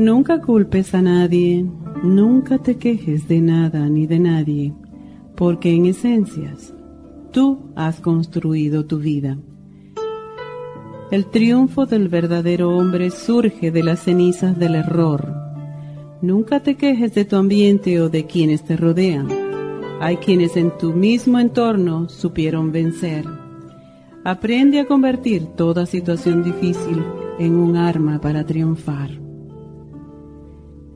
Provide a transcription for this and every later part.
Nunca culpes a nadie, nunca te quejes de nada ni de nadie, porque en esencias tú has construido tu vida. El triunfo del verdadero hombre surge de las cenizas del error. Nunca te quejes de tu ambiente o de quienes te rodean. Hay quienes en tu mismo entorno supieron vencer. Aprende a convertir toda situación difícil en un arma para triunfar.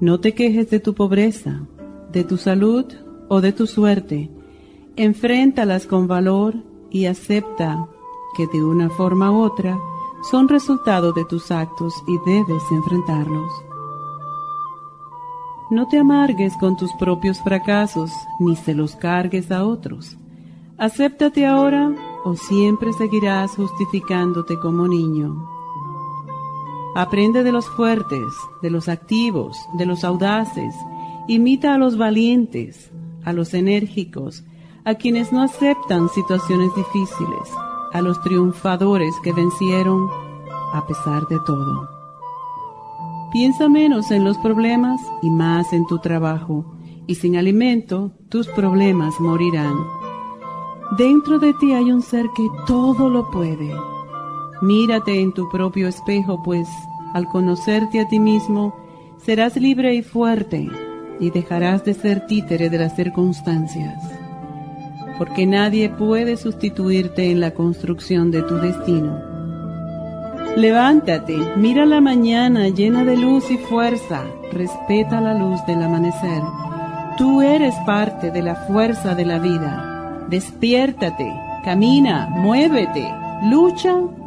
No te quejes de tu pobreza, de tu salud o de tu suerte. Enfréntalas con valor y acepta que de una forma u otra son resultado de tus actos y debes enfrentarlos. No te amargues con tus propios fracasos ni se los cargues a otros. Acéptate ahora o siempre seguirás justificándote como niño. Aprende de los fuertes, de los activos, de los audaces. Imita a los valientes, a los enérgicos, a quienes no aceptan situaciones difíciles, a los triunfadores que vencieron a pesar de todo. Piensa menos en los problemas y más en tu trabajo, y sin alimento tus problemas morirán. Dentro de ti hay un ser que todo lo puede Mírate en tu propio espejo, pues al conocerte a ti mismo, serás libre y fuerte y dejarás de ser títere de las circunstancias. Porque nadie puede sustituirte en la construcción de tu destino. Levántate, mira la mañana llena de luz y fuerza, respeta la luz del amanecer. Tú eres parte de la fuerza de la vida. Despiértate, camina, muévete, lucha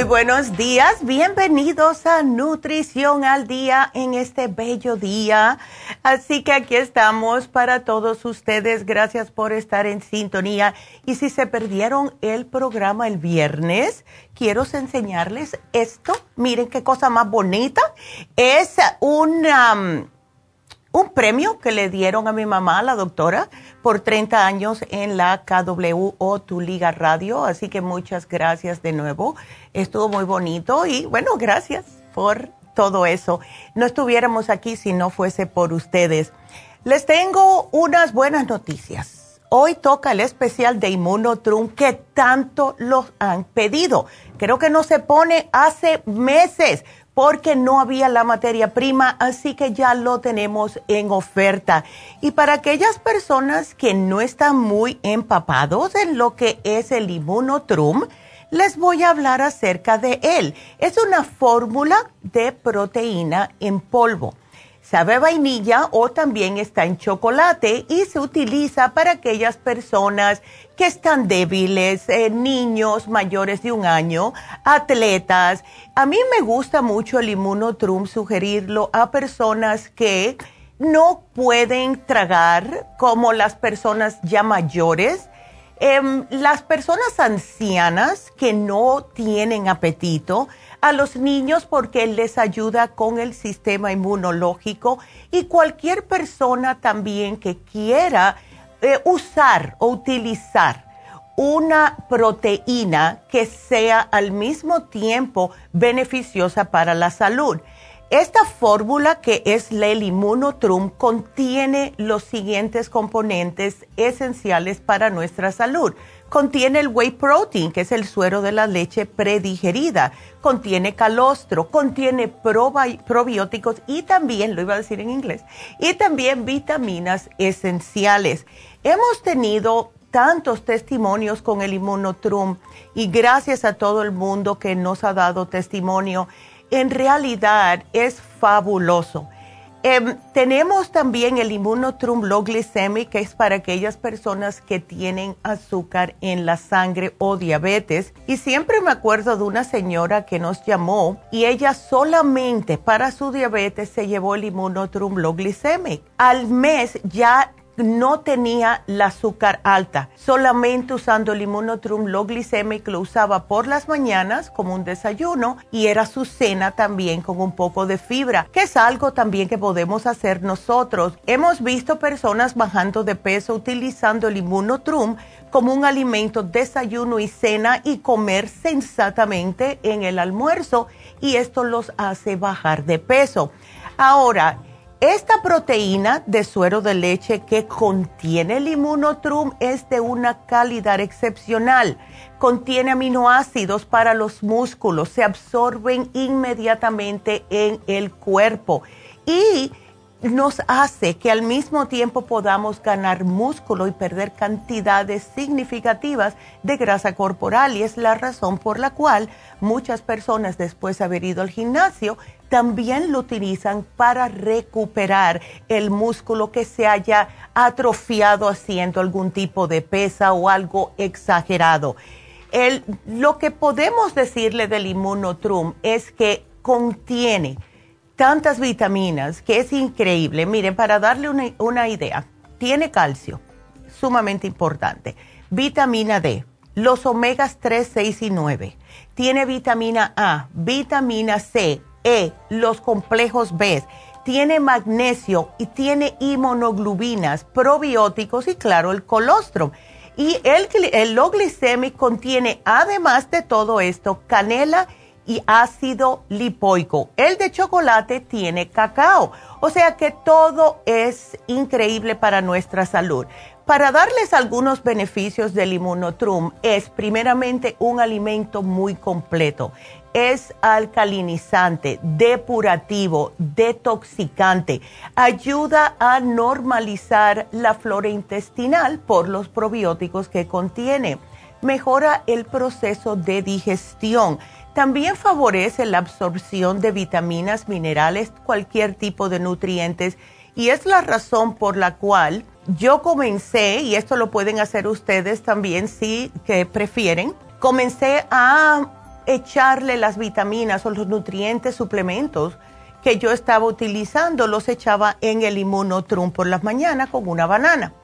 Muy buenos días, bienvenidos a Nutrición al Día en este bello día. Así que aquí estamos para todos ustedes. Gracias por estar en sintonía. Y si se perdieron el programa el viernes, quiero enseñarles esto. Miren qué cosa más bonita. Es un un premio que le dieron a mi mamá, la doctora, por 30 años en la KWO Tu Liga Radio. Así que muchas gracias de nuevo. Estuvo muy bonito y bueno, gracias por todo eso. No estuviéramos aquí si no fuese por ustedes. Les tengo unas buenas noticias. Hoy toca el especial de Inmunotrum que tanto los han pedido. Creo que no se pone hace meses porque no había la materia prima, así que ya lo tenemos en oferta. Y para aquellas personas que no están muy empapados en lo que es el Immunotrum, les voy a hablar acerca de él. Es una fórmula de proteína en polvo sabe vainilla o también está en chocolate y se utiliza para aquellas personas que están débiles, eh, niños mayores de un año, atletas. A mí me gusta mucho el inmunotrum sugerirlo a personas que no pueden tragar como las personas ya mayores. Em, las personas ancianas que no tienen apetito, a los niños porque les ayuda con el sistema inmunológico y cualquier persona también que quiera eh, usar o utilizar una proteína que sea al mismo tiempo beneficiosa para la salud. Esta fórmula que es el Immunotrum contiene los siguientes componentes esenciales para nuestra salud Contiene el whey protein, que es el suero de la leche predigerida. Contiene calostro, contiene probióticos y también, lo iba a decir en inglés, y también vitaminas esenciales. Hemos tenido tantos testimonios con el inmunotrum y gracias a todo el mundo que nos ha dado testimonio. En realidad es fabuloso. Em, tenemos también el inmunotrum low glycemic, que es para aquellas personas que tienen azúcar en la sangre o diabetes. Y siempre me acuerdo de una señora que nos llamó y ella solamente para su diabetes se llevó el inmunotrum low glycemic. Al mes ya no tenía la azúcar alta, solamente usando el inmunotrum low glycemic lo usaba por las mañanas como un desayuno y era su cena también con un poco de fibra, que es algo también que podemos hacer nosotros. Hemos visto personas bajando de peso utilizando el inmunotrum como un alimento desayuno y cena y comer sensatamente en el almuerzo y esto los hace bajar de peso. Ahora, esta proteína de suero de leche que contiene el inmunotrum es de una calidad excepcional. Contiene aminoácidos para los músculos, se absorben inmediatamente en el cuerpo y nos hace que al mismo tiempo podamos ganar músculo y perder cantidades significativas de grasa corporal y es la razón por la cual muchas personas después de haber ido al gimnasio también lo utilizan para recuperar el músculo que se haya atrofiado haciendo algún tipo de pesa o algo exagerado. lo que podemos decirle del inmunotrum es que contiene tantas vitaminas que es increíble. Miren, para darle una, una idea, tiene calcio, sumamente importante, vitamina D, los omegas 3, 6 y 9, tiene vitamina A, vitamina C, e, los complejos B, tiene magnesio y tiene inmunoglobinas, probióticos y claro, el colostrum. Y el, el low contiene, además de todo esto, canela y ácido lipoico. El de chocolate tiene cacao. O sea que todo es increíble para nuestra salud. Para darles algunos beneficios del inmunotrum, es primeramente un alimento muy completo es alcalinizante, depurativo, detoxicante, ayuda a normalizar la flora intestinal por los probióticos que contiene, mejora el proceso de digestión, también favorece la absorción de vitaminas, minerales, cualquier tipo de nutrientes y es la razón por la cual yo comencé, y esto lo pueden hacer ustedes también si que prefieren, comencé a echarle las vitaminas o los nutrientes suplementos que yo estaba utilizando, los echaba en el inmunotrum por las mañanas con una banana.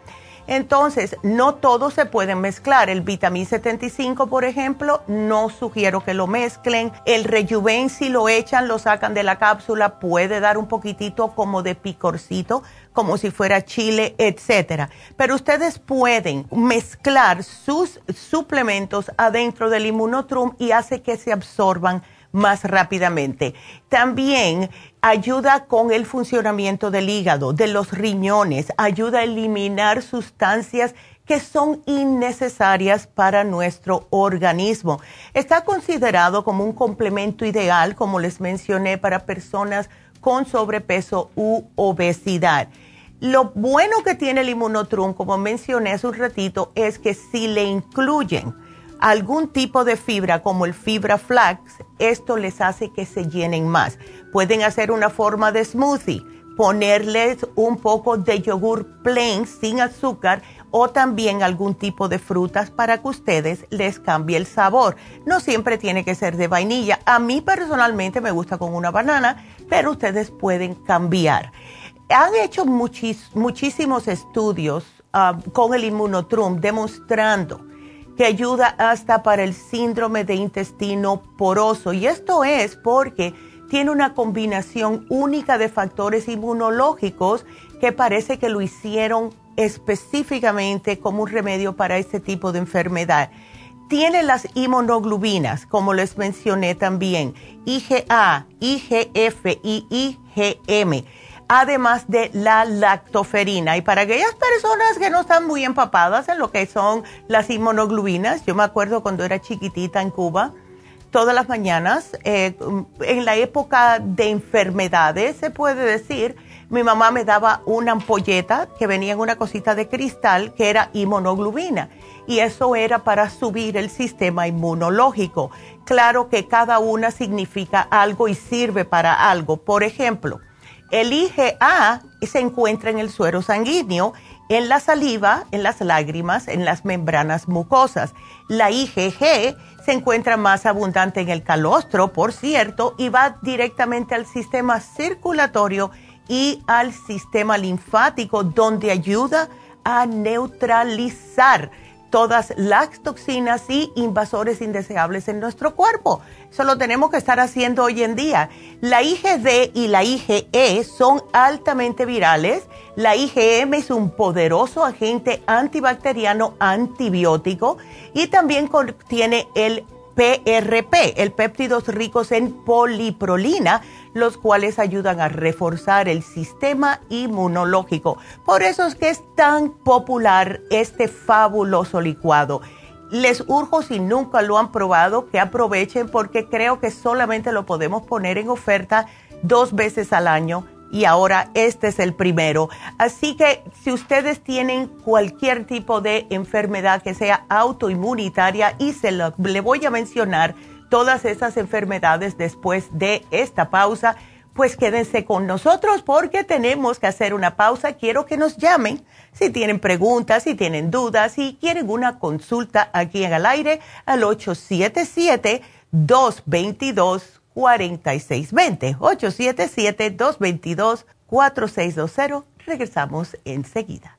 Entonces, no todos se pueden mezclar. El vitamín 75, por ejemplo, no sugiero que lo mezclen. El rejuven, si lo echan, lo sacan de la cápsula, puede dar un poquitito como de picorcito, como si fuera chile, etcétera. Pero ustedes pueden mezclar sus suplementos adentro del inmunotrum y hace que se absorban más rápidamente. También ayuda con el funcionamiento del hígado, de los riñones, ayuda a eliminar sustancias que son innecesarias para nuestro organismo. Está considerado como un complemento ideal, como les mencioné, para personas con sobrepeso u obesidad. Lo bueno que tiene el inmunotrum, como mencioné hace un ratito, es que si le incluyen algún tipo de fibra como el fibra flax, esto les hace que se llenen más. Pueden hacer una forma de smoothie, ponerles un poco de yogur plain sin azúcar o también algún tipo de frutas para que ustedes les cambie el sabor. No siempre tiene que ser de vainilla. A mí personalmente me gusta con una banana, pero ustedes pueden cambiar. Han hecho muchísimos estudios ah, con el inmunotrum demostrando que ayuda hasta para el síndrome de intestino poroso. Y esto es porque tiene una combinación única de factores inmunológicos que parece que lo hicieron específicamente como un remedio para este tipo de enfermedad. Tiene las inmunoglobinas, como les mencioné también, IgA, IgF y IgM además de la lactoferina. Y para aquellas personas que no están muy empapadas en lo que son las inmunoglobinas, yo me acuerdo cuando era chiquitita en Cuba, todas las mañanas, eh, en la época de enfermedades, se puede decir, mi mamá me daba una ampolleta que venía en una cosita de cristal que era inmunoglobina y eso era para subir el sistema inmunológico. Claro que cada una significa algo y sirve para algo. Por ejemplo, el IgA se encuentra en el suero sanguíneo, en la saliva, en las lágrimas, en las membranas mucosas. La IgG se encuentra más abundante en el calostro, por cierto, y va directamente al sistema circulatorio y al sistema linfático, donde ayuda a neutralizar todas las toxinas y invasores indeseables en nuestro cuerpo. Eso lo tenemos que estar haciendo hoy en día. La IgD y la IgE son altamente virales. La IgM es un poderoso agente antibacteriano antibiótico y también contiene el PRP, el péptidos ricos en poliprolina, los cuales ayudan a reforzar el sistema inmunológico. Por eso es que es tan popular este fabuloso licuado. Les urjo si nunca lo han probado que aprovechen porque creo que solamente lo podemos poner en oferta dos veces al año y ahora este es el primero. Así que si ustedes tienen cualquier tipo de enfermedad que sea autoinmunitaria y se lo, le voy a mencionar todas esas enfermedades después de esta pausa, pues quédense con nosotros porque tenemos que hacer una pausa. Quiero que nos llamen si tienen preguntas, si tienen dudas, si quieren una consulta aquí en el aire al 877 222 4620 877-222-4620. Regresamos enseguida.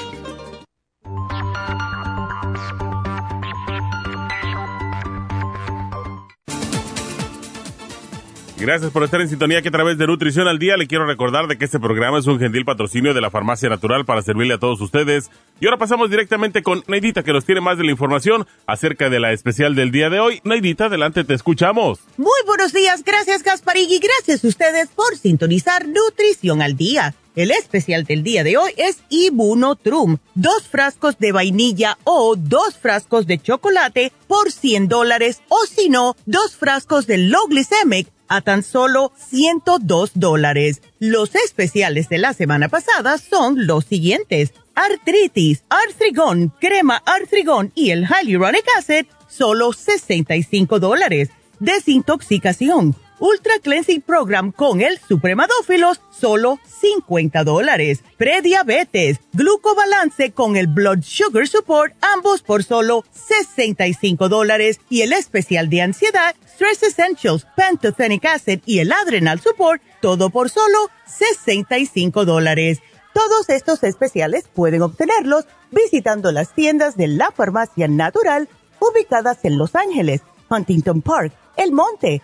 Gracias por estar en sintonía que a través de Nutrición al Día le quiero recordar de que este programa es un gentil patrocinio de la Farmacia Natural para servirle a todos ustedes. Y ahora pasamos directamente con Neidita que nos tiene más de la información acerca de la especial del día de hoy. Neidita, adelante, te escuchamos. Muy buenos días, gracias Gasparín y gracias a ustedes por sintonizar Nutrición al Día. El especial del día de hoy es Ibunotrum, dos frascos de vainilla o dos frascos de chocolate por 100 dólares o si no, dos frascos de low glycemic a tan solo 102 dólares. Los especiales de la semana pasada son los siguientes. Artritis, Artrigón, crema Artrigón y el Hyaluronic Acid, solo 65 dólares. Desintoxicación, Ultra Cleansing Program con el Supremadófilos, solo 50 dólares. Prediabetes, Glucobalance con el Blood Sugar Support, ambos por solo 65 dólares. Y el especial de ansiedad, Stress Essentials, Pantothenic Acid y el Adrenal Support, todo por solo 65 dólares. Todos estos especiales pueden obtenerlos visitando las tiendas de la Farmacia Natural ubicadas en Los Ángeles, Huntington Park, El Monte,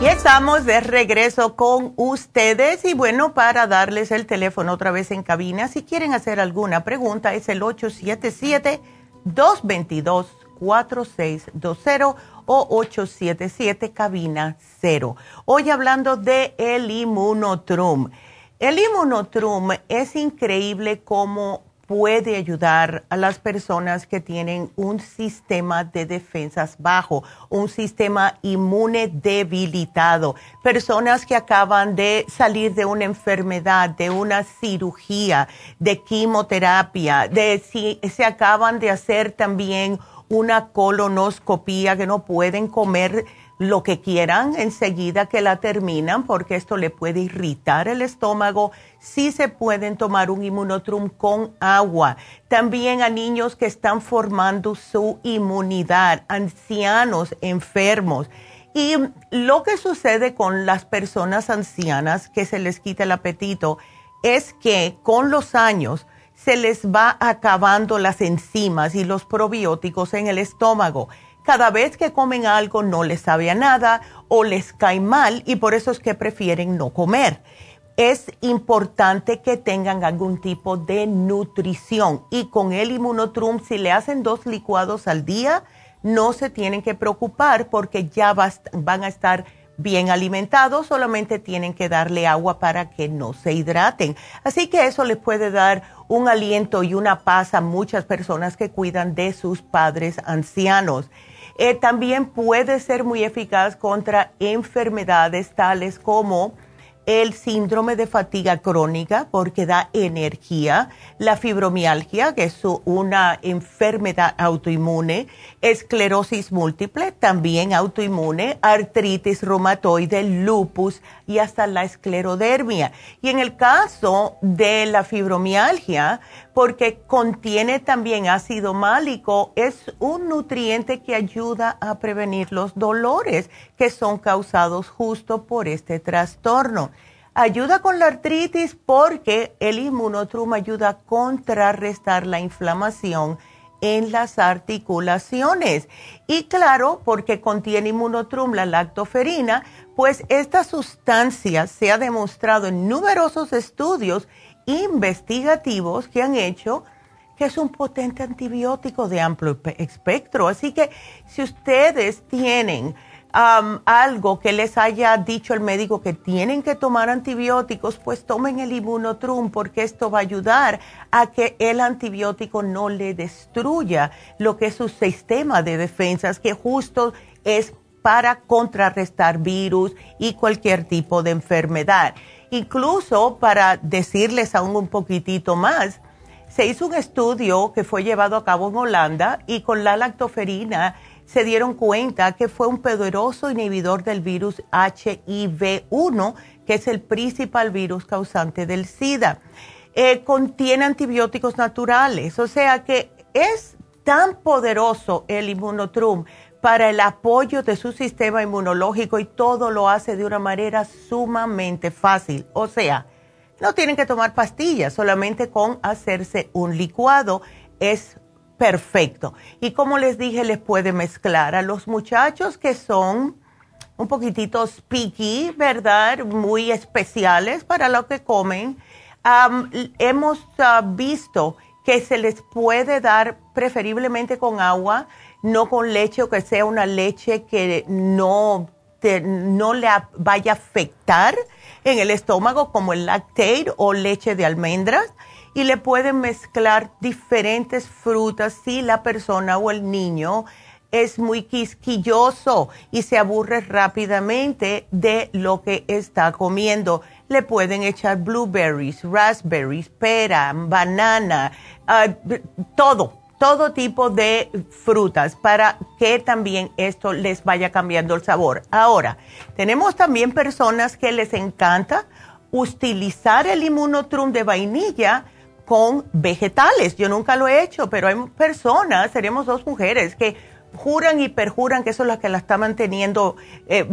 Y estamos de regreso con ustedes y bueno, para darles el teléfono otra vez en cabina, si quieren hacer alguna pregunta es el 877-222-4620 o 877 cabina 0. Hoy hablando de el inmunotrum. El inmunotrum es increíble cómo puede ayudar a las personas que tienen un sistema de defensas bajo, un sistema inmune debilitado, personas que acaban de salir de una enfermedad, de una cirugía, de quimioterapia, de si se acaban de hacer también una colonoscopía que no pueden comer lo que quieran enseguida que la terminan porque esto le puede irritar el estómago. Sí se pueden tomar un inmunotrum con agua. También a niños que están formando su inmunidad, ancianos, enfermos. Y lo que sucede con las personas ancianas que se les quita el apetito es que con los años se les va acabando las enzimas y los probióticos en el estómago cada vez que comen algo no les sabe a nada o les cae mal y por eso es que prefieren no comer. Es importante que tengan algún tipo de nutrición y con el inmunotrum si le hacen dos licuados al día no se tienen que preocupar porque ya van a estar bien alimentados, solamente tienen que darle agua para que no se hidraten. Así que eso les puede dar un aliento y una paz a muchas personas que cuidan de sus padres ancianos. Eh, también puede ser muy eficaz contra enfermedades tales como el síndrome de fatiga crónica porque da energía, la fibromialgia, que es una enfermedad autoinmune, esclerosis múltiple, también autoinmune, artritis reumatoide, lupus y hasta la esclerodermia. Y en el caso de la fibromialgia, porque contiene también ácido málico, es un nutriente que ayuda a prevenir los dolores que son causados justo por este trastorno. Ayuda con la artritis porque el inmunotrum ayuda a contrarrestar la inflamación en las articulaciones. Y claro, porque contiene inmunotrum la lactoferina, pues esta sustancia se ha demostrado en numerosos estudios investigativos que han hecho que es un potente antibiótico de amplio espectro. Así que si ustedes tienen algo que les haya dicho el médico que tienen que tomar antibióticos, pues tomen el inmunotrum porque esto va a ayudar a que el antibiótico no le destruya lo que es su sistema de defensas, que justo es para contrarrestar virus y cualquier tipo de enfermedad. Incluso para decirles aún un poquitito más, se hizo un estudio que fue llevado a cabo en Holanda y con la lactoferina se dieron cuenta que fue un poderoso inhibidor del virus HIV-1, que es el principal virus causante del SIDA. Eh, contiene antibióticos naturales, o sea que es tan poderoso el inmunotrum para el apoyo de su sistema inmunológico y todo lo hace de una manera sumamente fácil. O sea, no tienen que tomar pastillas, solamente con hacerse un licuado es perfecto. Y como les dije, les puede mezclar a los muchachos que son un poquitito picky, ¿verdad? Muy especiales para lo que comen. hemos ah, visto que se les puede dar preferiblemente con agua, no con leche o que sea una leche que no, no le vaya a afectar en el estómago como el lactate o leche de almendras y le pueden mezclar diferentes frutas si la persona o el niño es muy quisquilloso y se aburre rápidamente de lo que está comiendo. Le pueden echar blueberries, raspberries, pera, banana, ah, todo, todo tipo de frutas para que también esto les vaya cambiando el sabor. Ahora, tenemos también personas que les encanta utilizar el inmunotrum de vainilla con vegetales. Yo nunca lo he hecho, pero hay personas, seremos dos mujeres, que juran y perjuran que eso es lo que la está manteniendo eh,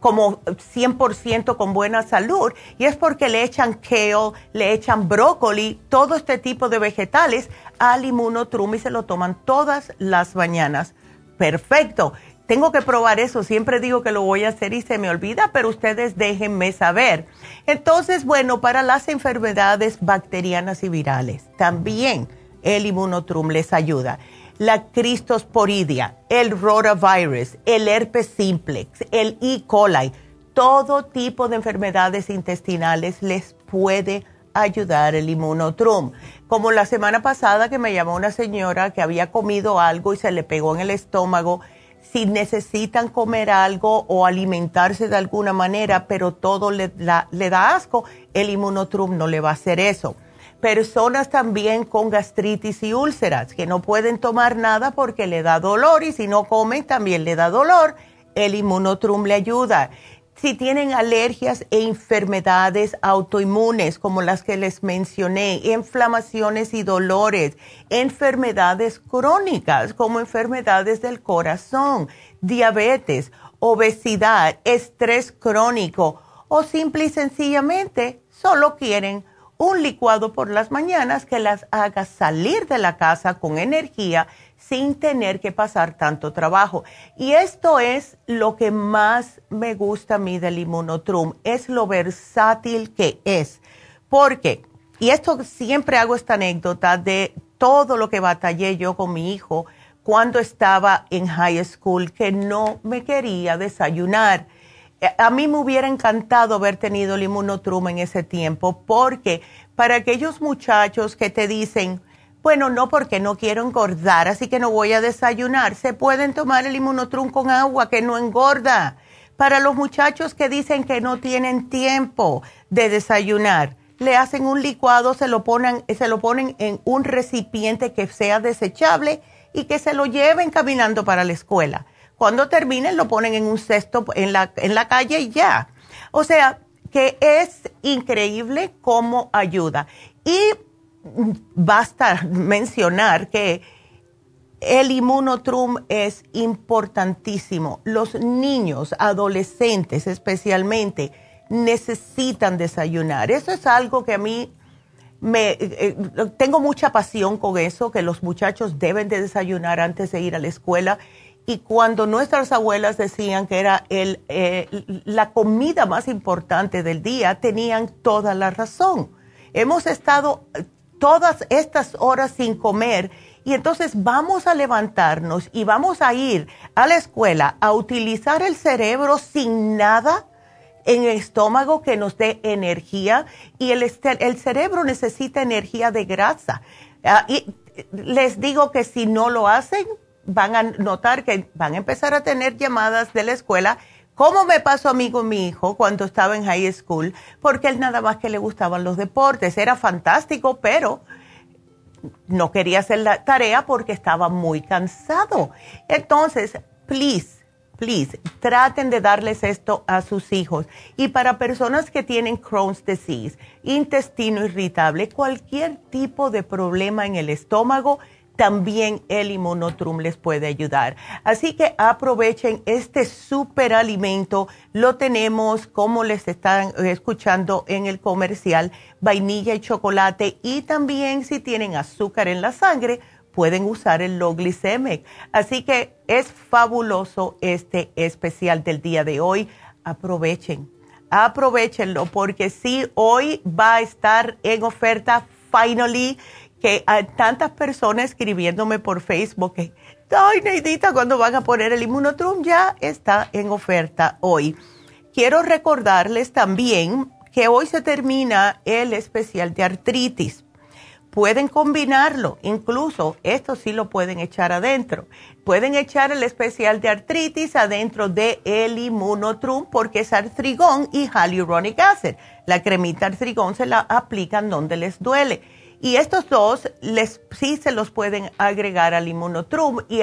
como 100% con buena salud. Y es porque le echan kale, le echan brócoli, todo este tipo de vegetales al inmunotrum y se lo toman todas las mañanas. Perfecto tengo que probar eso, siempre digo que lo voy a hacer y se me olvida, pero ustedes déjenme saber. Entonces, bueno, para las enfermedades bacterianas y virales, también el inmunotrum les ayuda. La cristosporidia, el rotavirus, el herpes simplex, el E. coli, todo tipo de enfermedades intestinales les puede ayudar el inmunotrum. Como la semana pasada que me llamó una señora que había comido algo y se le pegó en el estómago si necesitan comer algo o alimentarse de alguna manera, pero todo le, le da asco, el inmunotrum no le va a hacer eso. Personas también con gastritis y úlceras que no pueden tomar nada porque le da dolor y si no comen también le da dolor, el inmunotrum le ayuda si tienen alergias e enfermedades autoinmunes como las que les mencioné, inflamaciones y dolores, enfermedades crónicas como enfermedades del corazón, diabetes, obesidad, estrés crónico o simple y sencillamente solo quieren un licuado por las mañanas que las haga salir de la casa con energía sin tener que pasar tanto trabajo. Y esto es lo que más me gusta a mí del inmunotrum, es lo versátil que es. Porque, y esto siempre hago esta anécdota de todo lo que batallé yo con mi hijo cuando estaba en high school, que no me quería desayunar. A mí me hubiera encantado haber tenido el inmunotrum en ese tiempo, porque para aquellos muchachos que te dicen, bueno, no, porque no quiero engordar, así que no voy a desayunar. Se pueden tomar el inmunotrum con agua, que no engorda. Para los muchachos que dicen que no tienen tiempo de desayunar, le hacen un licuado, se lo ponen, se lo ponen en un recipiente que sea desechable y que se lo lleven caminando para la escuela. Cuando terminen, lo ponen en un cesto en la, en la calle y ya. O sea, que es increíble cómo ayuda. Y basta mencionar que el inmunotrum es importantísimo. Los niños, adolescentes especialmente, necesitan desayunar. Eso es algo que a mí me eh, tengo mucha pasión con eso, que los muchachos deben de desayunar antes de ir a la escuela. Y cuando nuestras abuelas decían que era el, eh, la comida más importante del día, tenían toda la razón hemos estado todas estas horas sin comer y entonces vamos a levantarnos y vamos a ir a la escuela a utilizar el cerebro sin nada en el estómago que nos dé energía y el, el cerebro necesita energía de grasa. Ah, y les digo que si no lo hacen, van a notar que van a empezar a tener llamadas de la escuela, como me pasó a mí con mi hijo cuando estaba en high school, porque él nada más que le gustaban los deportes, era fantástico, pero no quería hacer la tarea porque estaba muy cansado. Entonces, please, please, traten de darles esto a sus hijos. Y para personas que tienen Crohn's disease, intestino irritable, cualquier tipo de problema en el estómago, también el inmunotrum les puede ayudar. Así que aprovechen este super alimento. Lo tenemos, como les están escuchando en el comercial, vainilla y chocolate. Y también si tienen azúcar en la sangre, pueden usar el low. Así que es fabuloso este especial del día de hoy. Aprovechen, aprovechenlo porque sí, hoy va a estar en oferta finally que hay tantas personas escribiéndome por Facebook que, ay, Neidita, ¿cuándo van a poner el Inmunotrum? Ya está en oferta hoy. Quiero recordarles también que hoy se termina el especial de artritis. Pueden combinarlo, incluso esto sí lo pueden echar adentro. Pueden echar el especial de artritis adentro de el Inmunotrum porque es artrigón y hyaluronic acid. La cremita artrigón se la aplican donde les duele y estos dos les, sí se los pueden agregar al inmunotrum y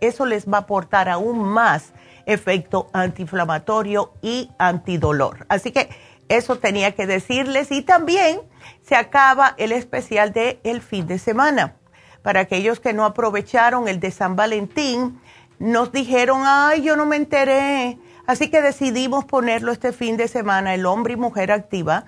eso les va a aportar aún más efecto antiinflamatorio y antidolor. Así que eso tenía que decirles y también se acaba el especial de el fin de semana. Para aquellos que no aprovecharon el de San Valentín, nos dijeron, ay, yo no me enteré. Así que decidimos ponerlo este fin de semana, el hombre y mujer activa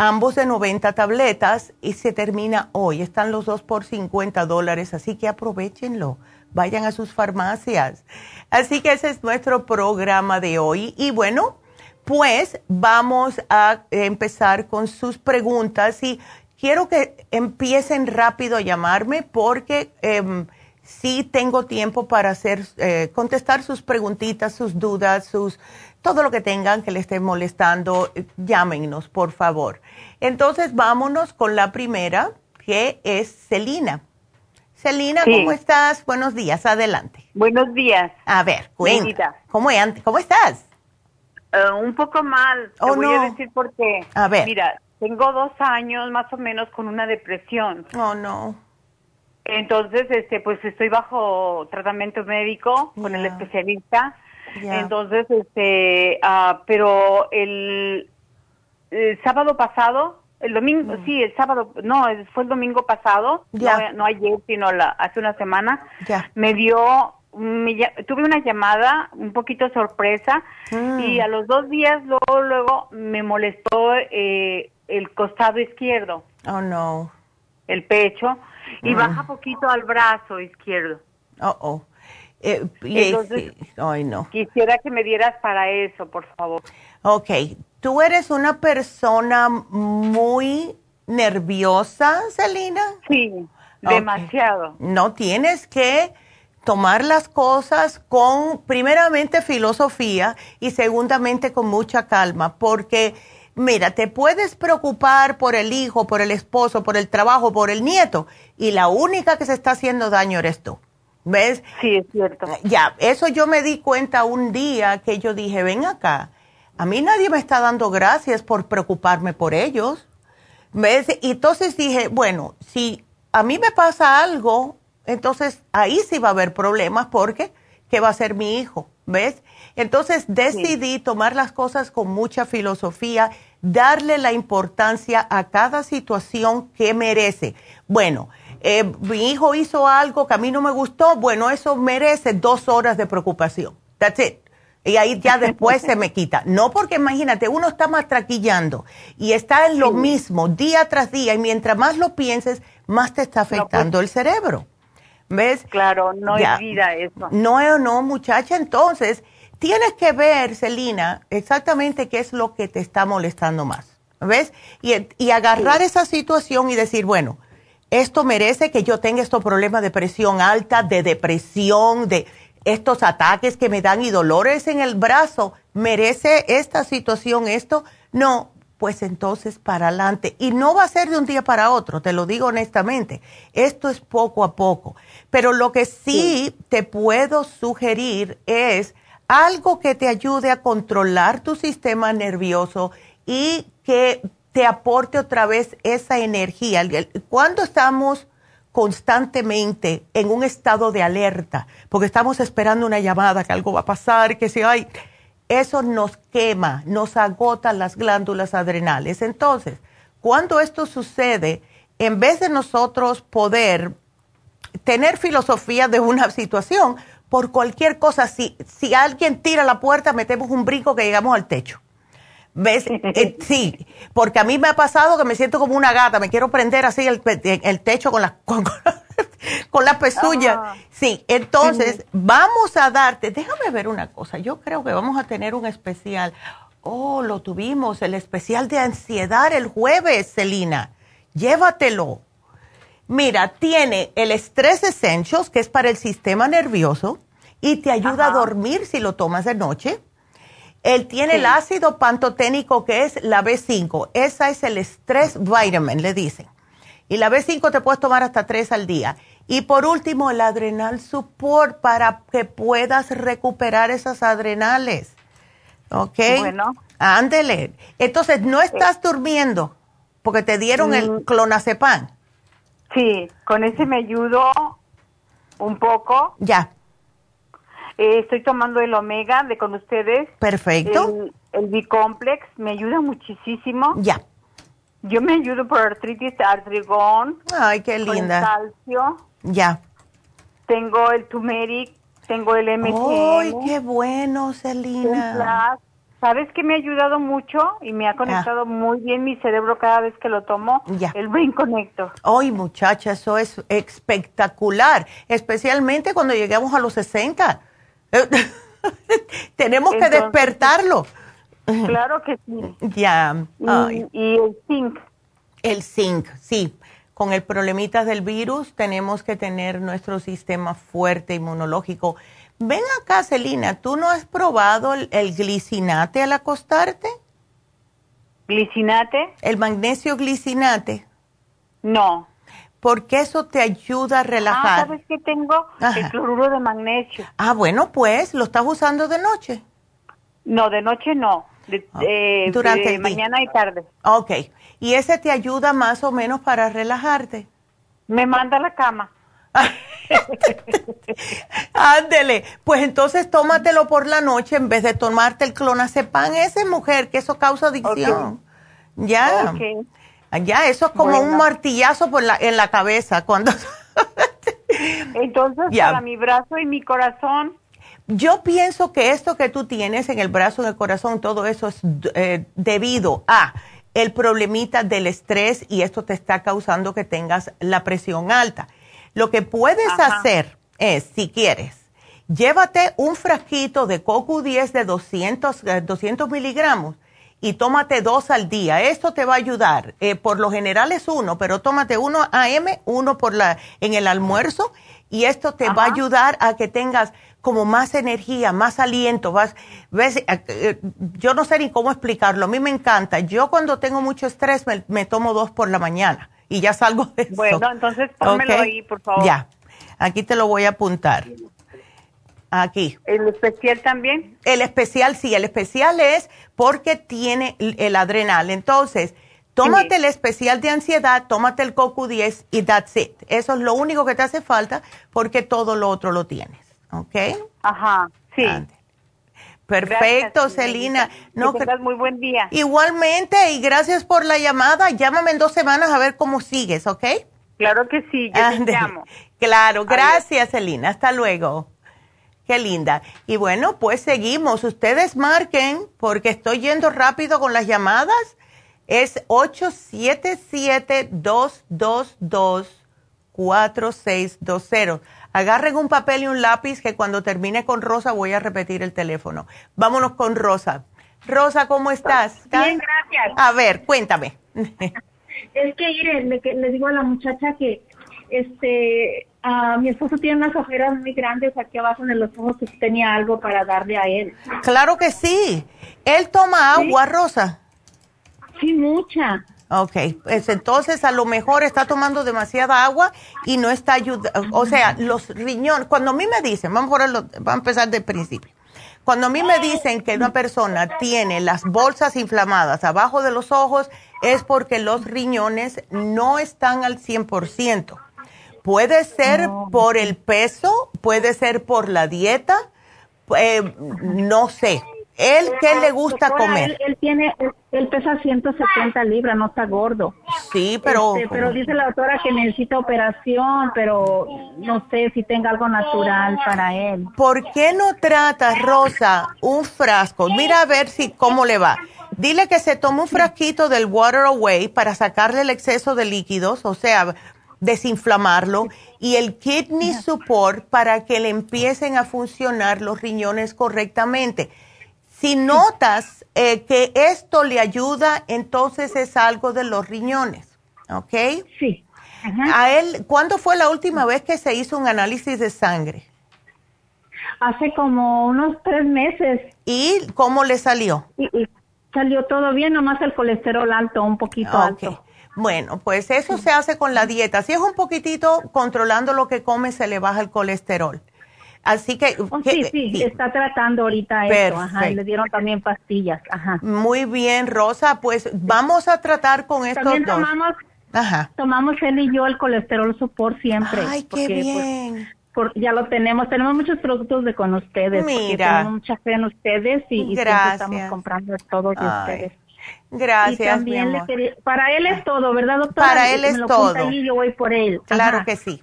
ambos de 90 tabletas y se termina hoy. Están los dos por 50 dólares, así que aprovechenlo. Vayan a sus farmacias. Así que ese es nuestro programa de hoy. Y bueno, pues vamos a empezar con sus preguntas y quiero que empiecen rápido a llamarme porque eh, sí tengo tiempo para hacer, eh, contestar sus preguntitas, sus dudas, sus todo lo que tengan que le esté molestando, llámenos, por favor. Entonces, vámonos con la primera, que es Celina. Celina, ¿cómo estás? Buenos días, adelante. Buenos días. A ver, cuenta. ¿Cómo, ¿Cómo estás? Uh, un poco mal. Te oh, voy a decir por qué. A ver. Mira, tengo dos años más o menos con una depresión. Oh, no. Entonces, este, pues estoy bajo tratamiento médico con el especialista entonces, este, ah, pero el, sábado pasado, el domingo, mm. sí, el sábado, no, fue el domingo pasado, no, ayer, sino la, hace una semana, me dio, tuve una llamada un poquito sorpresa mm. y a los dos días luego, luego me molestó eh, el costado izquierdo. Oh, no. El pecho y mm. baja poquito al brazo izquierdo. Oh, oh. Eh, Entonces, ay, no. Quisiera que me dieras para eso, por favor. Ok, tú eres una persona muy nerviosa, Celina. Sí, demasiado. No tienes que tomar las cosas con, primeramente, filosofía y segundamente con mucha calma, porque, mira, te puedes preocupar por el hijo, por el esposo, por el trabajo, por el nieto, y la única que se está haciendo daño eres tú. ¿Ves? Sí, es cierto. Ya, eso yo me di cuenta un día que yo dije, ven acá, a mí nadie me está dando gracias por preocuparme por ellos. ¿Ves? Y entonces dije, bueno, si a mí me pasa algo, entonces ahí sí va a haber problemas porque, ¿qué va a ser mi hijo? ¿Ves? Entonces decidí tomar las cosas con mucha filosofía, darle la importancia a cada situación que merece. Bueno, eh, mi hijo hizo algo que a mí no me gustó, bueno, eso merece dos horas de preocupación. That's it. Y ahí ya después se me quita. No porque imagínate, uno está matraquillando y está en lo mismo día tras día y mientras más lo pienses, más te está pues afectando el cerebro. ¿Ves? Claro, no es vida eso. No, no, muchacha. Entonces, tienes que ver, Celina, exactamente qué es lo que te está molestando más. ¿ves? Y, agarrar esa situación y decir, bueno, esto merece que yo tenga estos problemas de presión alta, de depresión, de estos ataques que me dan y dolores en el brazo. ¿Merece esta situación esto? No, pues entonces para adelante. Y no va a ser de un día para otro, te lo digo honestamente. Esto es poco a poco. Pero lo que sí, te puedo sugerir es algo que te ayude a controlar tu sistema nervioso y que te aporte otra vez esa energía. Cuando estamos constantemente en un estado de alerta, porque estamos esperando una llamada, que algo va a pasar, que si hay, eso nos quema, nos agota las glándulas adrenales. Entonces, cuando esto sucede, en vez de nosotros poder tener filosofía de una situación, por cualquier cosa, si, si alguien tira la puerta, metemos un brinco que llegamos al techo. ¿Ves? Eh, sí, porque a mí me ha pasado que me siento como una gata, me quiero prender así el, el techo con las con, con las pezuñas. Ah. Sí, entonces vamos a darte, déjame ver una cosa, yo creo que vamos a tener un especial. Oh, lo tuvimos, el especial de ansiedad el jueves, Celina. Llévatelo. Mira, tiene el Stress Essentials, que es para el sistema nervioso, y te ayuda a dormir si lo tomas de noche. Él tiene el ácido pantoténico, que es la B5. Esa es el Stress Vitamin, le dicen. Y la B5 te puedes tomar hasta tres al día. Y por último, el Adrenal Support para que puedas recuperar esas adrenales. ¿Ok? Bueno. Ándele. Entonces, no estás durmiendo porque te dieron el mm. clonazepam. Sí, con ese me ayudo un poco. Ya. Eh, estoy tomando el omega de con ustedes. Perfecto. El, B-complex me ayuda muchísimo. Ya. Yo me ayudo por artritis, artrigón. Ay, qué linda. calcio. Ya. Tengo el turmeric, tengo el MSM. Ay, qué bueno, Celina. ¿Sabes que me ha ayudado mucho y me ha conectado muy bien mi cerebro cada vez que lo tomo? Ya. El Brain Connector. Ay, muchacha, eso es espectacular, especialmente cuando lleguemos a los 60. Tenemos que despertarlo. Claro que sí. Ya. Y, el zinc. El zinc, sí. Con el problemitas del virus tenemos que tener nuestro sistema fuerte inmunológico. Ven acá, Celina, ¿tú no has probado el, glicinate al acostarte? ¿Glicinate? El magnesio glicinate. No. Porque eso te ayuda a relajar. Ah, ¿sabes qué tengo? El cloruro de magnesio. Ah, bueno, pues, ¿lo estás usando de noche? No, de noche no. De, ah, eh, Durante mañana y tarde. Ok. ¿Y ese te ayuda más o menos para relajarte? Me manda a la cama. Ándele, pues entonces tómatelo por la noche en vez de tomarte el clonazepam. Esa mujer, que eso causa adicción. Ya. Ya, eso es como un martillazo por la, en la cabeza cuando... entonces, para mi brazo y mi corazón... Yo pienso que esto que tú tienes en el brazo, en el corazón, todo eso es eh, debido a el problemita del estrés y esto te está causando que tengas la presión alta. Lo que puedes hacer es, si quieres, llévate un frasquito de CoQ10 de 200, 200 eh, miligramos y tómate dos al día. Esto te va a ayudar. Eh, por lo general es uno, pero tómate uno AM, uno por la, en el almuerzo y esto te va a ayudar a que tengas como más energía, más aliento. Vas, ves, eh, yo no sé ni cómo explicarlo. A mí me encanta. Yo cuando tengo mucho estrés me tomo dos por la mañana y ya salgo de eso. Bueno, entonces pónmelo ahí, por favor. Ya, aquí te lo voy a apuntar. Aquí. ¿El especial también? El especial, sí, el especial es porque tiene el adrenal. Entonces, tómate el especial de ansiedad, tómate el CoQ10 y that's it. Eso es lo único que te hace falta porque todo lo otro lo tienes. ¿Ok? Ajá, sí. Perfecto, Celina. No, que muy buen día. Igualmente, y gracias por la llamada. Llámame en dos semanas a ver cómo sigues, ¿ok? Claro que sí, yo te llamo. Claro, gracias, Celina. Hasta luego. Qué linda. Y bueno, pues seguimos. Ustedes marquen, porque estoy yendo rápido con las llamadas. Es 877-222-4620. Agarren un papel y un lápiz que cuando termine con Rosa voy a repetir el teléfono. Vámonos con Rosa. Rosa, ¿cómo estás? Bien, gracias. A ver, cuéntame. es que, mire, le, digo a la muchacha que este mi esposo tiene unas ojeras muy grandes aquí abajo en los ojos que tenía algo para darle a él. Claro que sí. ¿Él toma agua, Rosa? Sí, mucha. Ok, pues entonces a lo mejor está tomando demasiada agua y no está ayudando, o sea, los riñones, cuando a mí me dicen, vamos a, vamos a empezar del principio, cuando a mí me dicen que una persona tiene las bolsas inflamadas abajo de los ojos, es porque los riñones no están al 100%. Puede ser por el peso, puede ser por la dieta, eh, no sé, ¿Él qué le gusta comer? Él, tiene, él pesa 170 libras, no está gordo. Sí, pero... Este, pero dice la doctora que necesita operación, pero no sé si tenga algo natural para él. ¿Por qué no trata, Rosa, un frasco? Mira a ver si cómo le va. Dile que se tome un frasquito del Water Away para sacarle el exceso de líquidos, o sea, desinflamarlo, y el Kidney Support para que le empiecen a funcionar los riñones correctamente si notas eh, que esto le ayuda, entonces es algo de los riñones, ¿ok? Sí. A él, ¿cuándo fue la última vez que se hizo un análisis de sangre? Hace como unos tres meses. ¿Y cómo le salió? salió todo bien, nomás el colesterol alto, un poquito alto. Bueno, pues eso se hace con la dieta. Si es un poquitito controlando lo que come, se le baja el colesterol. Así que, oh, sí, sí, está tratando ahorita eso, ajá, le dieron también pastillas, ajá. Muy bien, Rosa, pues vamos a tratar con estos también tomamos, ajá. tomamos él y yo el colesterol support siempre. Ay, qué pues, bien. ya lo tenemos, tenemos muchos productos de con ustedes, Mira. tenemos mucha fe en ustedes y, estamos comprando todos de ustedes. Gracias. Y también le para él es todo, ¿verdad, doctora? Para él es todo. Ahí, yo voy por él. Claro que sí.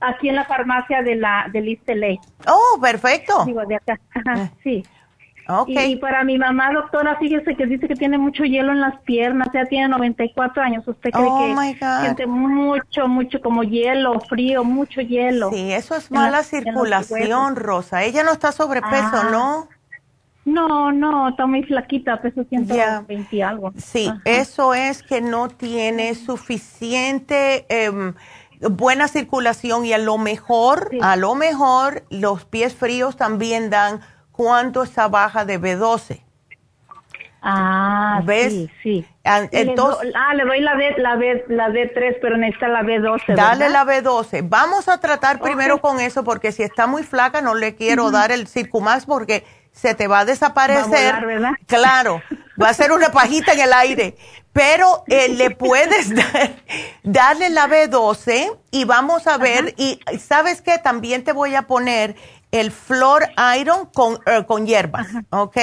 Aquí en la farmacia de la de Listele. Oh, perfecto. Digo, de acá. Eh. sí. Okay. Y, para mi mamá, doctora, fíjese que dice que tiene mucho hielo en las piernas, ya tiene 94 años. ¿Usted cree oh, que siente mucho, mucho como hielo, frío, mucho hielo? Sí, eso es mala circulación, Rosa. Ella no está sobrepeso, ah. ¿no? No, no, está muy flaquita, peso 120 y algo. Sí, eso es que no tiene suficiente... Eh, buena circulación y a lo mejor, a lo mejor los pies fríos también dan cuánto está baja de B12. Ah, ¿Ves? sí, sí. Entonces, ah, le doy la, D, la, B, la D3, pero necesita la B12. Dale la B12. Vamos a tratar primero con eso porque si está muy flaca no le quiero dar el Circumax porque se te va a desaparecer. claro, va a ser una pajita en el aire. Pero eh, le puedes dar, darle la B12 y vamos a ver. Y sabes que también te voy a poner el Flor Iron con, eh, con hierbas, ¿ok?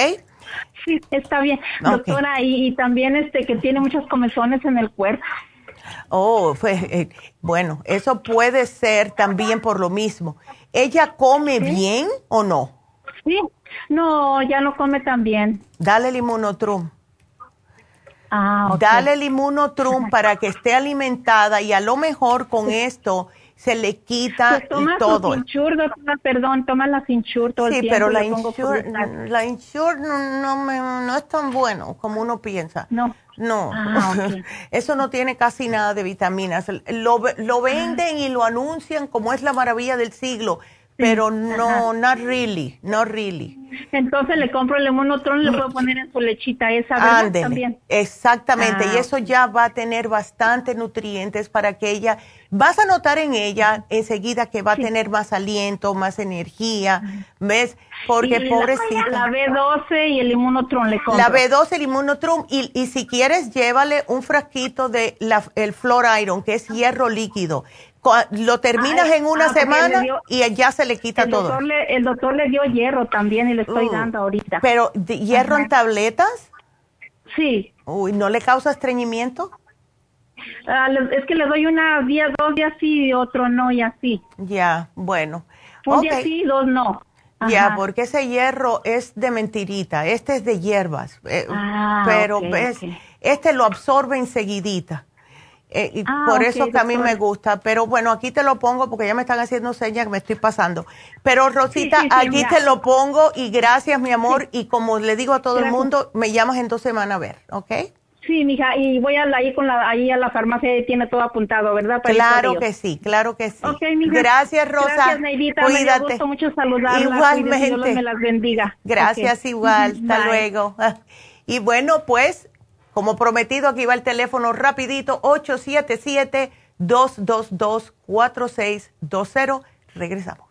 Sí, está bien, doctora. Y, también este que tiene muchas comezones en el cuerpo. Oh, pues, eh, bueno, eso puede ser también por lo mismo. ¿Ella come bien o no? Sí, no, ya no come tan bien. Dale el inmunotrum. Ah, Dale el inmunotrum para que esté alimentada y a lo mejor con esto se le quita pues toma todo. Insure, perdón, toma la Insure todo sí, el tiempo. pero la Insure, la Insure no, me, no, es tan bueno como uno piensa. No. No, ah, eso no tiene casi nada de vitaminas. Lo, lo venden y lo anuncian como es la maravilla del siglo pero no, not really, not really. Entonces le compro el monotron y le puedo poner en su lechita esa, ¿verdad? También. Exactamente, y ah, eso ya va a tener bastante nutrientes para que ella, vas a notar en ella enseguida que va a tener más aliento, más energía, ¿ves? Porque pobrecita. La, B12 y el inmunotron le compro. La B12, el inmunotron, y, y si quieres, llévale un frasquito de la, el Flor Iron, que es hierro líquido lo terminas en una ah, semana y ya se le quita todo. el doctor le dio hierro también y le estoy uh, dando ahorita. ¿Pero hierro en tabletas? Sí. Uy, ¿no le causa estreñimiento? Ah, es que le doy una día, dos días sí y otro no y así. Ya, bueno. Un día sí y dos no. Ya, porque ese hierro es de mentirita, este es de hierbas, eh, ah, pero este lo absorbe enseguidita. Eh, y ah, por eso que a mí me gusta. Pero bueno, aquí te lo pongo porque ya me están haciendo señas que me estoy pasando. Pero Rosita, aquí te lo pongo y gracias, mi amor. Y como le digo a todo el mundo, me llamas en dos semanas a ver, ¿ok? Sí, mija, y voy a ahí con la ahí a la farmacia y tiene todo apuntado, ¿verdad? claro que sí, claro que sí. Gracias, Rosa. Gracias, Neidita. Cuídate. Me gustó mucho saludarla. Igualmente. Dios me las bendiga. Gracias, igual. Hasta luego. Y bueno, pues, como prometido, aquí va el teléfono rapidito, 877-222-4620. Regresamos.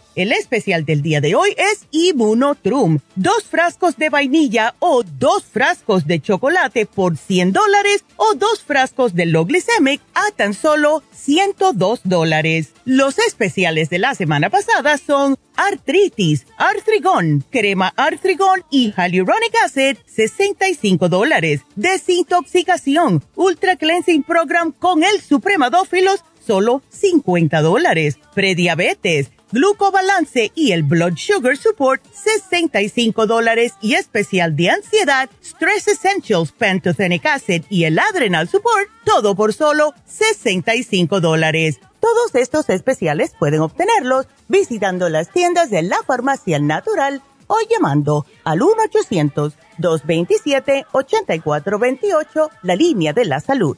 El especial del día de hoy es Immunotrum, dos frascos de vainilla o dos frascos de chocolate por 100 dólares o dos frascos de Loglicemic a tan solo 102 dólares. Los especiales de la semana pasada son artritis, artrigón, crema artrigón y hyaluronic acid, 65 dólares. Desintoxicación, ultra cleansing program con el supremadófilos, solo 50 dólares. Prediabetes, glucobalance y el blood sugar support 65 dólares y especial de ansiedad stress essentials pantothenic acid y el adrenal support todo por solo 65 dólares. Todos estos especiales pueden obtenerlos visitando las tiendas de la farmacia natural o llamando al 1-800-227-8428, la línea de la salud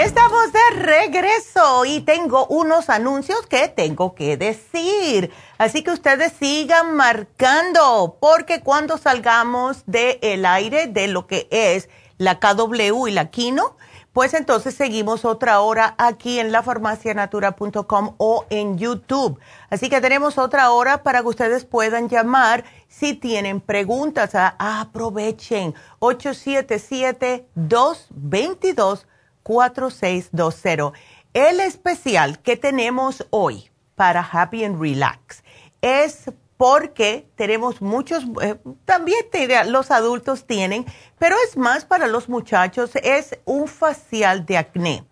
Estamos de regreso y tengo unos anuncios que tengo que decir. Así que ustedes sigan marcando porque cuando salgamos del aire de lo que es la KW y la Kino, pues entonces seguimos otra hora aquí en la lafarmacianatura.com o en YouTube. Así que tenemos otra hora para que ustedes puedan llamar si tienen preguntas. Ah, aprovechen 877 222 4620 El especial que tenemos hoy para Happy and Relax es porque tenemos muchos, eh, también los adultos tienen, pero es más para los muchachos, es un facial de acné.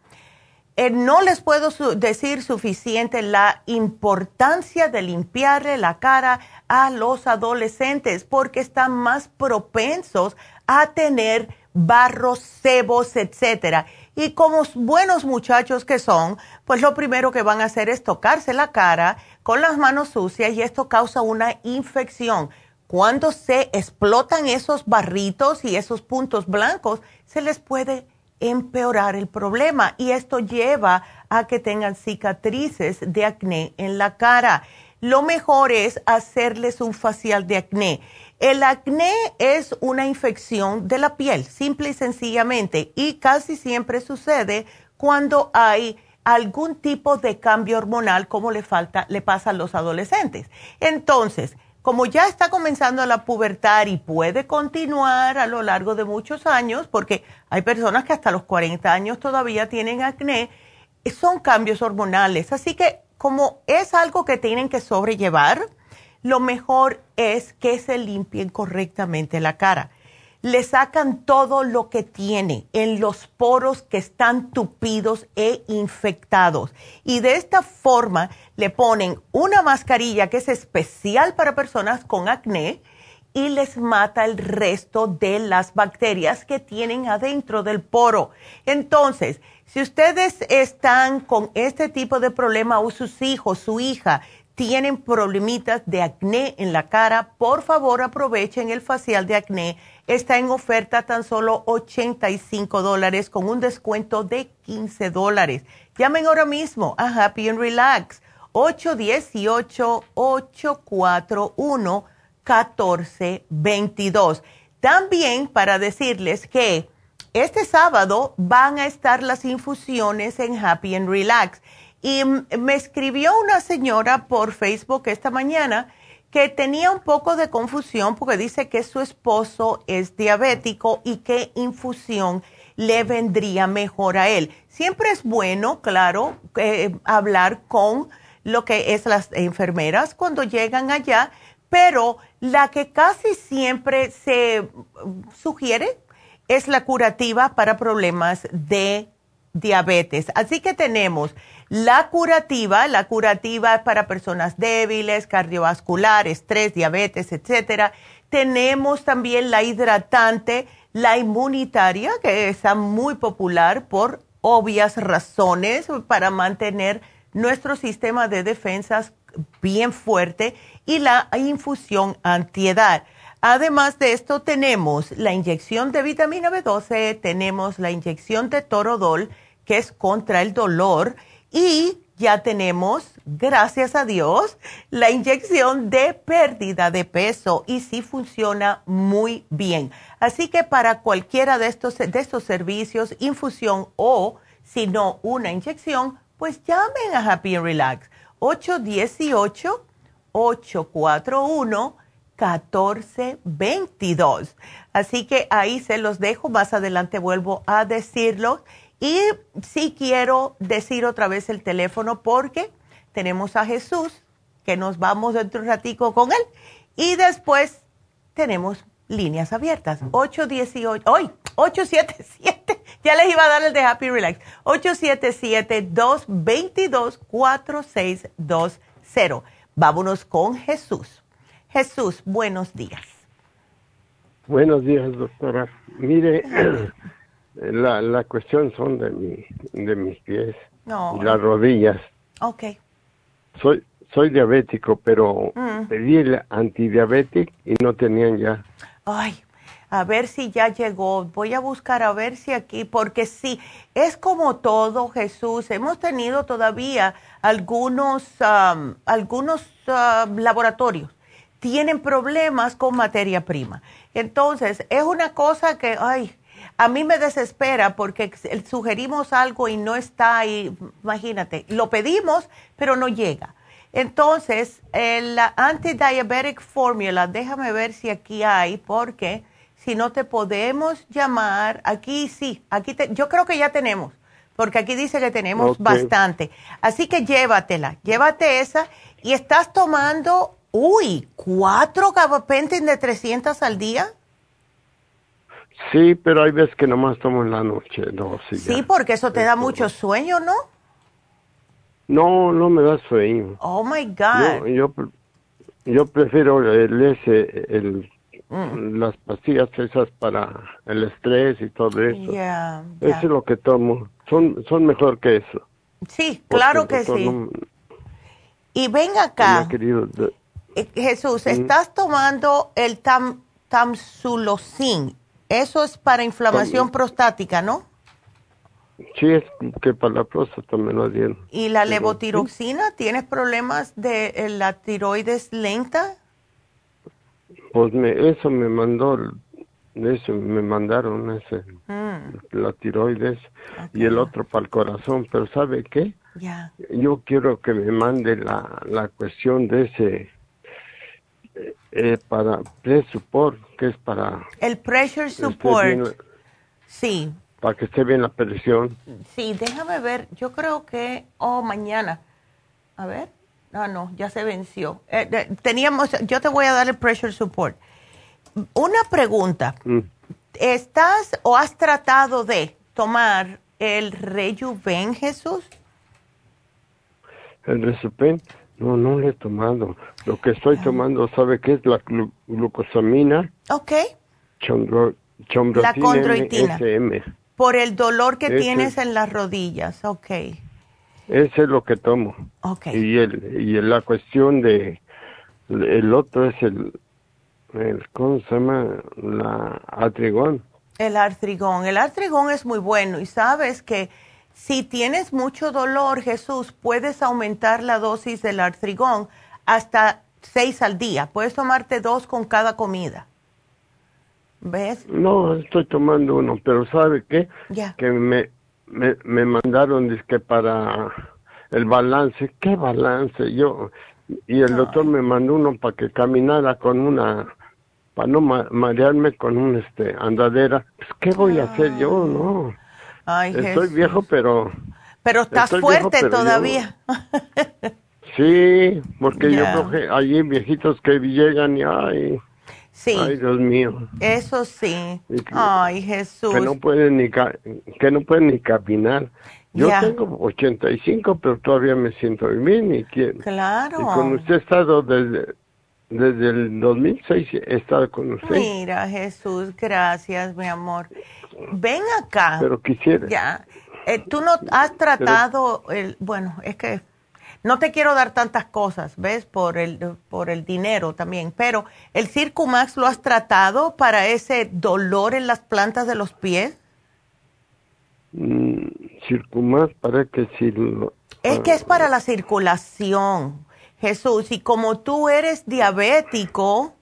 Eh, no les puedo decir suficiente la importancia de limpiarle la cara a los adolescentes porque están más propensos a tener barros, sebos, etcétera. Y como buenos muchachos que son, pues lo primero que van a hacer es tocarse la cara con las manos sucias y esto causa una infección. Cuando se explotan esos barritos y esos puntos blancos, se les puede empeorar el problema y esto lleva a que tengan cicatrices de acné en la cara. Lo mejor es hacerles un facial de acné. El acné es una infección de la piel, simple y sencillamente, y casi siempre sucede cuando hay algún tipo de cambio hormonal como le falta, le pasa a los adolescentes. Entonces, como ya está comenzando la pubertad y puede continuar a lo largo de muchos años, porque hay personas que hasta los 40 años todavía tienen acné, son cambios hormonales. Así que como es algo que tienen que sobrellevar, lo mejor es que se limpien correctamente la cara le sacan todo lo que tiene en los poros que están tupidos e infectados. Y de esta forma le ponen una mascarilla que es especial para personas con acné y les mata el resto de las bacterias que tienen adentro del poro. Entonces, si ustedes están con este tipo de problema o sus hijos, su hija, tienen problemitas de acné en la cara, por favor aprovechen el facial de acné está en oferta tan solo 85 dólares con un descuento de 15 dólares. Llamen ahora mismo a Happy and Relax 818-841-1422. También para decirles que este sábado van a estar las infusiones en Happy and Relax. Y me escribió una señora por Facebook esta mañana que tenía un poco de confusión porque dice que su esposo es diabético y qué infusión le vendría mejor a él. Siempre es bueno, claro, eh, hablar con lo que es las enfermeras cuando llegan allá, pero la que casi siempre se sugiere es la curativa para problemas de diabetes. Así que tenemos la curativa, la curativa es para personas débiles, cardiovascular, estrés, diabetes, etcétera. Tenemos también la hidratante, la inmunitaria, que está muy popular por obvias razones para mantener nuestro sistema de defensas bien fuerte y la infusión antiedad. Además de esto, tenemos la inyección de vitamina B12, tenemos la inyección de torodol, que es contra el dolor, y ya tenemos, gracias a Dios, la inyección de pérdida de peso y sí funciona muy bien. Así que para cualquiera de estos, de estos servicios, infusión o si no una inyección, pues llamen a Happy and Relax 818-841-1422. Así que ahí se los dejo, más adelante vuelvo a decirlo y sí quiero decir otra vez el teléfono porque tenemos a Jesús, que nos vamos dentro de un ratico con él. Y después tenemos líneas abiertas. 818, hoy, 877, ya les iba a dar el de Happy Relax. 877-222-4620. Vámonos con Jesús. Jesús, buenos días. Buenos días, doctora. Mire, La, la cuestión son de, mi, de mis pies y las rodillas. Ok. Soy, soy diabético, pero mm. pedí el antidiabético y no tenían ya. Ay, a ver si ya llegó. Voy a buscar a ver si aquí, porque sí, es como todo, Jesús. Hemos tenido todavía algunos, algunos laboratorios. Tienen problemas con materia prima. Entonces, es una cosa que, ay, a mí me desespera porque sugerimos algo y no está ahí, imagínate, lo pedimos, pero no llega. Entonces, la anti-diabetic formula, déjame ver si aquí hay, porque si no te podemos llamar, aquí sí, aquí yo creo que ya tenemos, porque aquí dice que tenemos bastante. Así que llévatela, llévate esa y estás tomando Uy, ¿cuatro gabapentin de 300 al día? Sí, pero hay veces que nomás tomo en la noche dos. sí, porque eso te da mucho sueño, ¿no? No, no me da sueño. Oh my God. Yo, yo, prefiero el ese, el, mm. las pastillas esas para el estrés y todo eso. Eso es lo que tomo. Son, son mejor que eso. Sí, claro que sí. y ven acá. Eh, Jesús, mm. estás tomando el tam, tamsulosin. Eso es para inflamación prostática, ¿no? Sí, es que para la próstata me lo dieron. ¿Y la levotiroxina? ¿Tienes problemas de eh, la tiroides lenta? Pues me, eso me mandó, eso me mandaron ese, mm. la tiroides y el otro para el corazón, pero ¿sabe qué? Ya. Yo quiero que me mande la, la cuestión de ese, eh, para pressure support, que es para... El pressure support. sí. Para que esté bien la presión. Sí, déjame ver. Yo creo que... Oh, mañana. A ver. Ah, no, ya se venció. Eh, teníamos... Yo te voy a dar el pressure support. Una pregunta. Mm. ¿Estás o has tratado de tomar el Rejuven, Jesús? El Rejuven no, no lo he tomado. Lo que estoy ah. tomando, ¿sabe qué es? La glucosamina. Ok. la chondroitina. Por el dolor que tienes en las rodillas, ok. Ese es lo que tomo. Ok. Y, el, y la cuestión de... El otro es el... el ¿Cómo se llama? La artrigón. El artrigón. El artrigón es muy bueno y sabes que si tienes mucho dolor, Jesús, puedes aumentar la dosis del artrigón hasta seis al día. Puedes tomarte dos con cada comida. ¿Ves? No, estoy tomando uno, pero ¿sabe qué? Que me, me, me mandaron para el balance. ¿Qué balance? Yo y el doctor me mandó uno para que caminara con una para no marearme con un este andadera. Pues, ¿Qué voy a hacer yo? No. Estoy viejo, pero... Pero estás fuerte todavía. sí, porque yo creo que allí viejitos que llegan y ay... Sí. Ay, Dios mío. Eso sí. ay, Jesús. Que no pueden ni, que no pueden ni caminar. Yo tengo 85, pero todavía me siento bien y quiero. Claro. Y con usted he estado desde, desde el 2006, he estado con usted. Mira, Jesús, gracias, mi amor ven acá. Pero quisiera. Ya. Eh, tú no has tratado, el, bueno, es que no te quiero dar tantas cosas, ¿ves? Por el, por el dinero también, pero el Circumax lo has tratado para ese dolor en las plantas de los pies. Mm, Circumax para que si Es que es para la circulación, Jesús, y como tú eres diabético,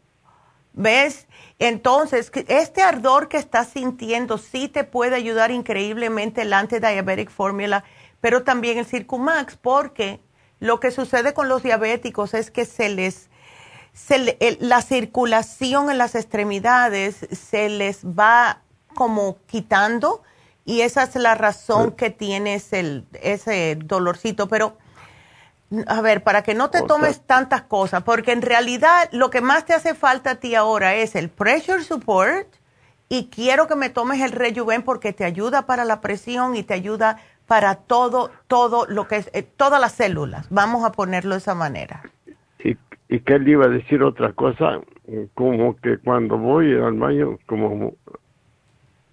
¿ves? Entonces, este ardor que estás sintiendo sí te puede ayudar increíblemente el anti-diabetic formula, pero también el Circumax, porque lo que sucede con los diabéticos es que se les, la circulación en las extremidades se les va como quitando y esa es la razón que tienes el, ese dolorcito, pero a ver, para que no te tomes tantas cosas, porque en realidad lo que más te hace falta a ti ahora es el pressure support y quiero que me tomes el rejuven porque te ayuda para la presión y te ayuda para todo, todo lo que es, eh, todas las células. Vamos a ponerlo de esa manera. Y, y que él iba a decir otra cosa, como que cuando voy al baño, como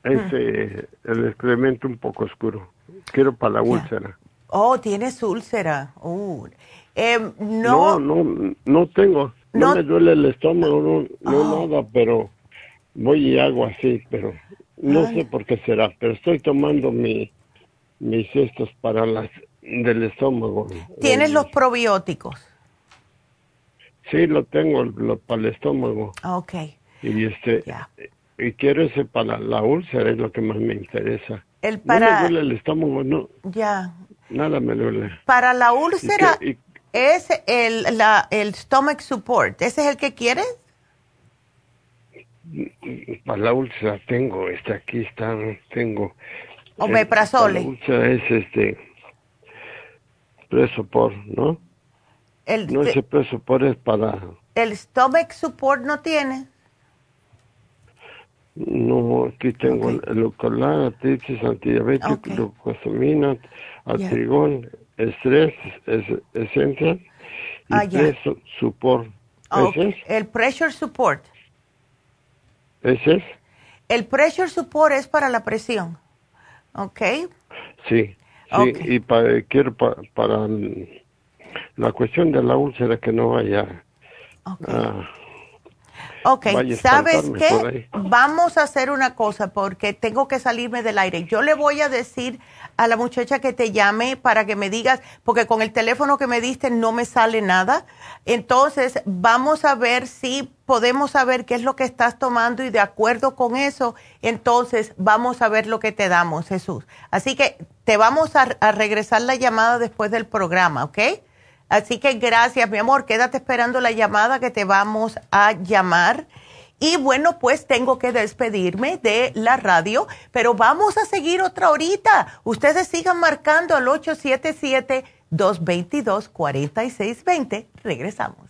ese, el excremento un poco oscuro. Quiero para la úlcera. Oh, tienes úlcera. Uh. no, no, no, tengo. No, me duele el estómago, no, no oh. nada, pero voy y hago así, pero no sé por qué será, pero estoy tomando mi, mis estos para las del estómago. ¿Tienes los probióticos? Sí, lo tengo lo, para el estómago. Ok. Y este, y quiero ese para la úlcera, es lo que más me interesa. El para... No me duele el estómago, no. Ya. Nada me duele. Para la úlcera es el, la, el stomach support. ¿Ese es el que quieres? Para la úlcera tengo, este aquí está, tengo. Omeprazole. La úlcera es este presopor, ¿no? El no, ese presopor es para, ¿El stomach support no tiene? No, aquí tengo el, el artritis antidiabético, glucosamina, artrigón, estrés es, esencial y ah, support. El pressure support. ¿Ese es? El pressure support es para la presión, ¿ok? Sí, sí, y para, quiero para la cuestión de la úlcera que no vaya Ok, ¿sabes qué? Vamos a hacer una cosa porque tengo que salirme del aire. Yo le voy a decir a la muchacha que te llame para que me digas, porque con el teléfono que me diste no me sale nada. Entonces, vamos a ver si podemos saber qué es lo que estás tomando y de acuerdo con eso, entonces vamos a ver lo que te damos, Jesús. Así que te vamos a, a regresar la llamada después del programa, ¿ok? Así que gracias, mi amor. Quédate esperando la llamada que te vamos a llamar. Y bueno, pues tengo que despedirme de la radio, pero vamos a seguir otra horita. Ustedes sigan marcando al 877-222-4620. Regresamos.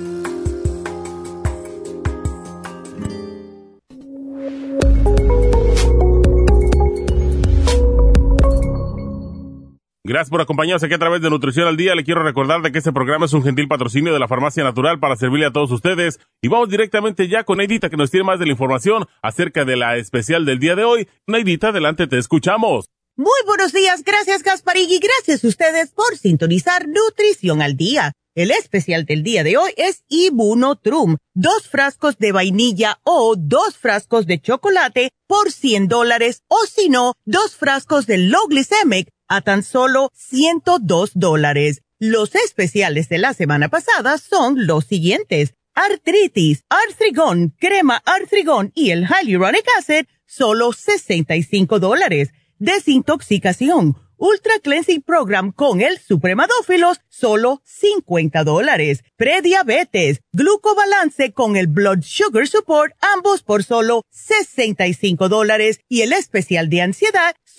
Gracias por acompañarnos aquí a través de Nutrición al Día. Le quiero recordar de que este programa es un gentil patrocinio de la Farmacia Natural para servirle a todos ustedes. Y vamos directamente ya con Neidita que nos tiene más de la información acerca de la especial del día de hoy. Neidita, adelante, te escuchamos. Muy buenos días, gracias Gasparín y gracias a ustedes por sintonizar Nutrición al Día. El especial del día de hoy es Ibunotrum, dos frascos de vainilla o dos frascos de chocolate por 100 dólares o si no, dos frascos de low glycemic a tan solo 102 dólares. Los especiales de la semana pasada son los siguientes. Artritis, Artrigón, crema Artrigón y el Hyaluronic Acid, solo 65 dólares. Desintoxicación, Ultra Cleansing Program con el Supremadófilos, solo 50 dólares. Prediabetes, Glucobalance con el Blood Sugar Support, ambos por solo 65 dólares. Y el especial de ansiedad,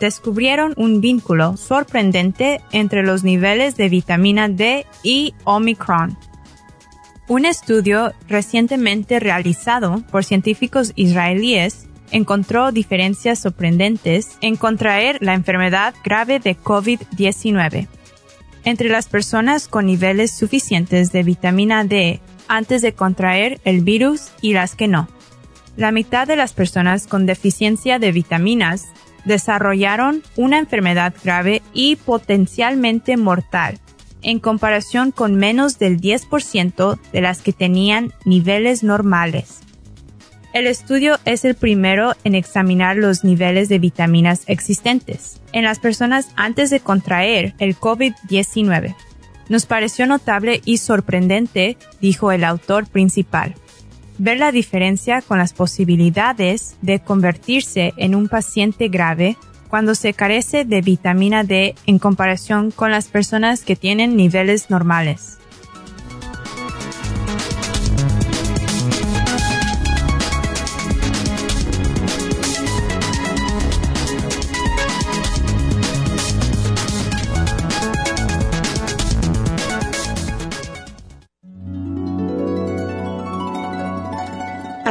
Descubrieron un vínculo sorprendente entre los niveles de vitamina D y Omicron. Un estudio recientemente realizado por científicos israelíes encontró diferencias sorprendentes en contraer la enfermedad grave de COVID-19 entre las personas con niveles suficientes de vitamina D antes de contraer el virus y las que no. La mitad de las personas con deficiencia de vitaminas desarrollaron una enfermedad grave y potencialmente mortal, en comparación con menos del 10% de las que tenían niveles normales. El estudio es el primero en examinar los niveles de vitaminas existentes en las personas antes de contraer el COVID-19. Nos pareció notable y sorprendente, dijo el autor principal ver la diferencia con las posibilidades de convertirse en un paciente grave cuando se carece de vitamina D en comparación con las personas que tienen niveles normales.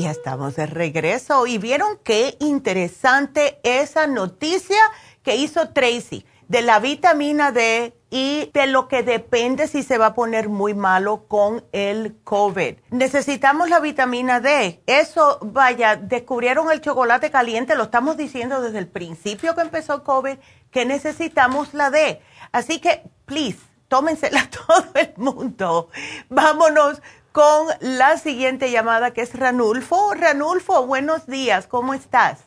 818-841-1422. estamos de regreso y vieron qué interesante esa noticia que hizo Tracy de la vitamina D y de lo que depende si se va a poner muy malo con el COVID. Necesitamos la vitamina D. Eso, vaya, descubrieron el chocolate caliente, lo estamos diciendo desde el principio que empezó el COVID, que necesitamos la D. Así que, please, tómensela todo el mundo. Vámonos con la siguiente llamada que es Ranulfo. Ranulfo, buenos días, ¿cómo estás?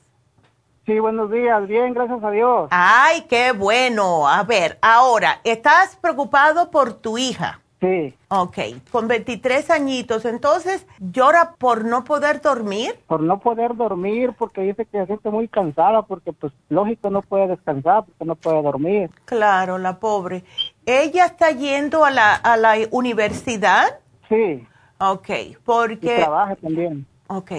Sí, buenos días, bien, gracias a Dios. Ay, qué bueno. A ver, ahora, ¿estás preocupado por tu hija? Sí. Ok, con 23 añitos, entonces, ¿llora por no poder dormir? Por no poder dormir, porque dice que se siente muy cansada, porque pues lógico no puede descansar, porque no puede dormir. Claro, la pobre. ¿Ella está yendo a la, a la universidad? Sí. Ok, porque... Y trabaja también. Ok,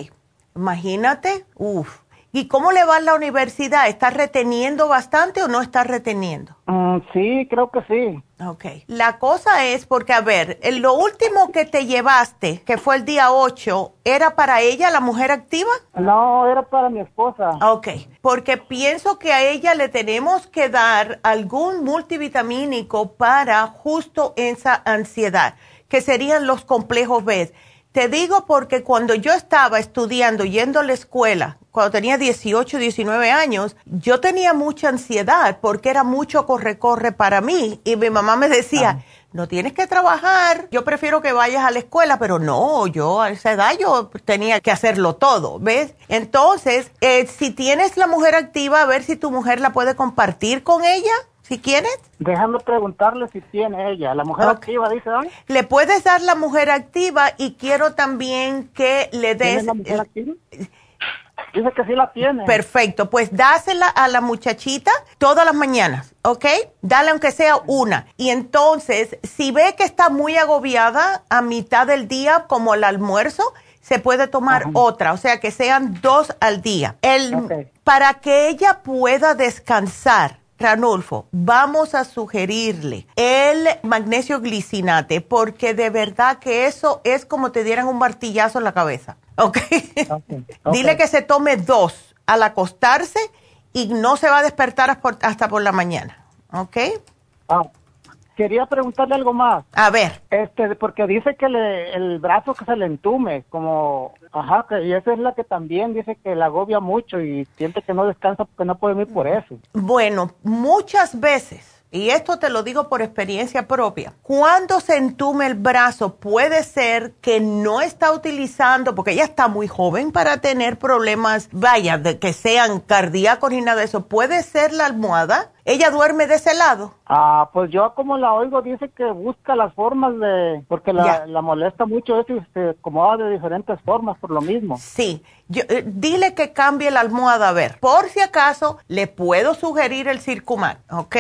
imagínate, uff. ¿Y cómo le va a la universidad? ¿Está reteniendo bastante o no está reteniendo? Mm, sí, creo que sí. Ok. La cosa es porque, a ver, lo último que te llevaste, que fue el día 8, ¿era para ella, la mujer activa? No, era para mi esposa. Ok, porque pienso que a ella le tenemos que dar algún multivitamínico para justo esa ansiedad que serían los complejos B. Te digo porque cuando yo estaba estudiando, yendo a la escuela, cuando tenía 18, 19 años, yo tenía mucha ansiedad porque era mucho corre-corre para mí. Y mi mamá me decía, ah. no tienes que trabajar, yo prefiero que vayas a la escuela, pero no, yo a esa edad yo tenía que hacerlo todo, ¿ves? Entonces, eh, si tienes la mujer activa, a ver si tu mujer la puede compartir con ella si quieres. Déjame preguntarle si tiene ella. La mujer activa, dice. Le puedes dar la mujer activa y quiero también que le des. la mujer activa? Dice que sí la tiene. Perfecto, pues dásela a la muchachita todas las mañanas, ¿ok? Dale aunque sea una. Y entonces, si ve que está muy agobiada a mitad del día, como el almuerzo, se puede tomar otra, o sea que sean dos al día. El, Para que ella pueda descansar, Ranulfo, vamos a sugerirle el magnesio glicinate, porque de verdad que eso es como te dieran un martillazo en la cabeza. ¿Ok? Dile que se tome dos al acostarse y no se va a despertar hasta por la mañana. ¿Ok? Ah, quería preguntarle algo más. A ver. Este, porque dice que el brazo que se le entume, como, ajá, y esa es la que también dice que la agobia mucho y siente que no descansa porque no puede ir por eso. Bueno, muchas veces y esto te lo digo por experiencia propia, cuando se entume el brazo puede ser que no está utilizando, porque ella está muy joven para tener problemas, vaya, de que sean cardíacos ni nada de eso, puede ser la almohada. ¿Ella duerme de ese lado? Ah, pues yo como la oigo dice que busca las formas de, porque la, molesta mucho eso y se acomoda de diferentes formas por lo mismo. Sí, yo, eh, dile que cambie la almohada a ver. Por si acaso, le puedo sugerir el Circumax, ¿ok?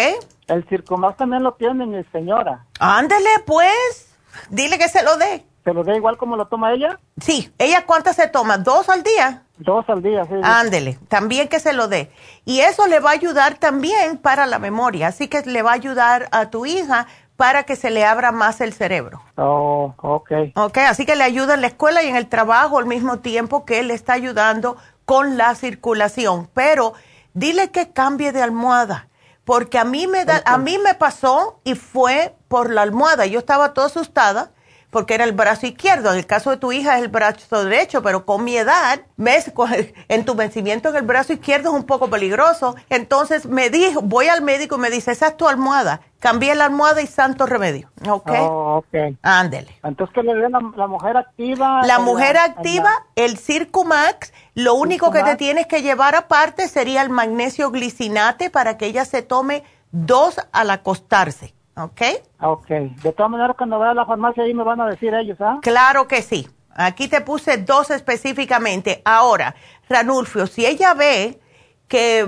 El Circumax también lo tiene mi señora. Ándele, pues. Dile que se lo dé. ¿Se lo dé igual como lo toma ella? Sí. ¿Ella cuántas se toma? ¿Dos al día? Dos al día, sí. Ándele, también que se lo dé. Y eso le va a ayudar también para la memoria. Así que le va a ayudar a tu hija para que se le abra más el cerebro. Oh, ok. Ok, así que le ayuda en la escuela y en el trabajo al mismo tiempo que le está ayudando con la circulación. Pero dile que cambie de almohada porque a mí me da, a mí me pasó y fue por la almohada. Yo estaba toda asustada porque era el brazo izquierdo. En el caso de tu hija es el brazo derecho, pero con mi edad, en tu vencimiento en el brazo izquierdo es un poco peligroso. Entonces me dijo, voy al médico y me dice, esa es tu almohada. Cambié la almohada y santo remedio. ¿Ok? Oh, ok. Ándele. Entonces, ¿qué le den la, mujer activa? La mujer activa, el Circumax, lo único que te tienes que llevar aparte sería el magnesio glicinate para que ella se tome dos al acostarse. ¿Ok? Ok. De todas maneras, cuando vaya a la farmacia ahí me van a decir ellos, ¿ah? Claro que sí. Aquí te puse dos específicamente. Ahora, Ranulfio, si ella ve que,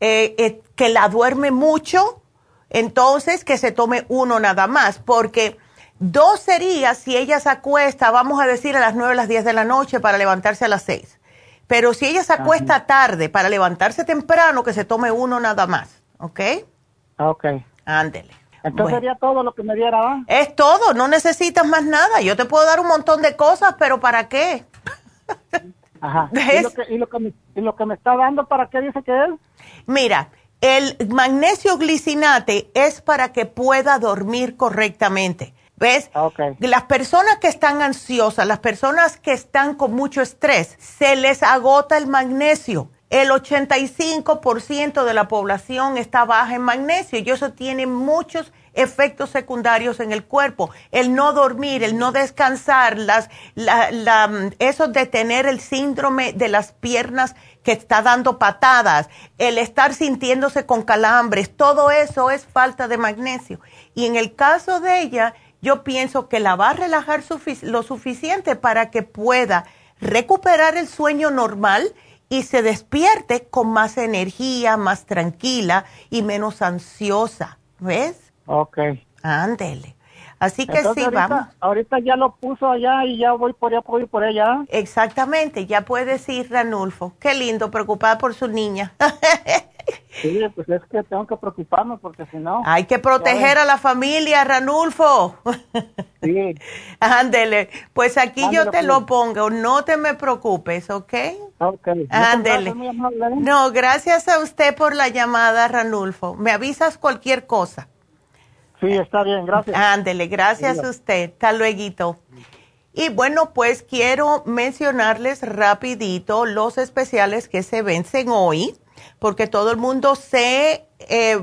eh, eh, que la duerme mucho, entonces que se tome uno nada más, porque dos sería si ella se acuesta, vamos a decir, a las nueve, a las diez de la noche para levantarse a las seis. Pero si ella se acuesta tarde para levantarse temprano, que se tome uno nada más. ¿Ok? Ok. Ándele. Entonces sería todo lo que me diera. Es todo, no necesitas más nada. Yo te puedo dar un montón de cosas, pero ¿para qué? Ajá. ¿Y lo, que, y, lo que me, ¿Y lo que me está dando, para qué dice que es? Mira, el magnesio glicinate es para que pueda dormir correctamente. ¿Ves? Okay. Las personas que están ansiosas, las personas que están con mucho estrés, se les agota el magnesio el 85% de la población está baja en magnesio y eso tiene muchos efectos secundarios en el cuerpo. El no dormir, el no descansar, las, eso de tener el síndrome de las piernas que está dando patadas, el estar sintiéndose con calambres, todo eso es falta de magnesio. Y en el caso de ella, yo pienso que la va a relajar lo suficiente para que pueda recuperar el sueño normal y se despierte con más energía, más tranquila y menos ansiosa. ¿Ves? Ok. Ándele. Así que sí, vamos. Ahorita ya lo puso allá y ya voy por allá, voy por allá. Exactamente, ya puedes ir, Ranulfo. Qué lindo, preocupada por su niña. sí, pues es que tengo que preocuparme porque si no... Hay que proteger a la familia, Ranulfo. sí. Ándele, pues aquí yo te lo pues. pongo, no te me preocupes, ¿ok? Ok. Ándele. No, gracias a usted por la llamada, Ranulfo. Me avisas cualquier cosa. Sí, está bien, gracias. Ándele, gracias a usted. Hasta luego. Y bueno, pues quiero mencionarles rapidito los especiales que se vencen hoy, porque todo el mundo se eh,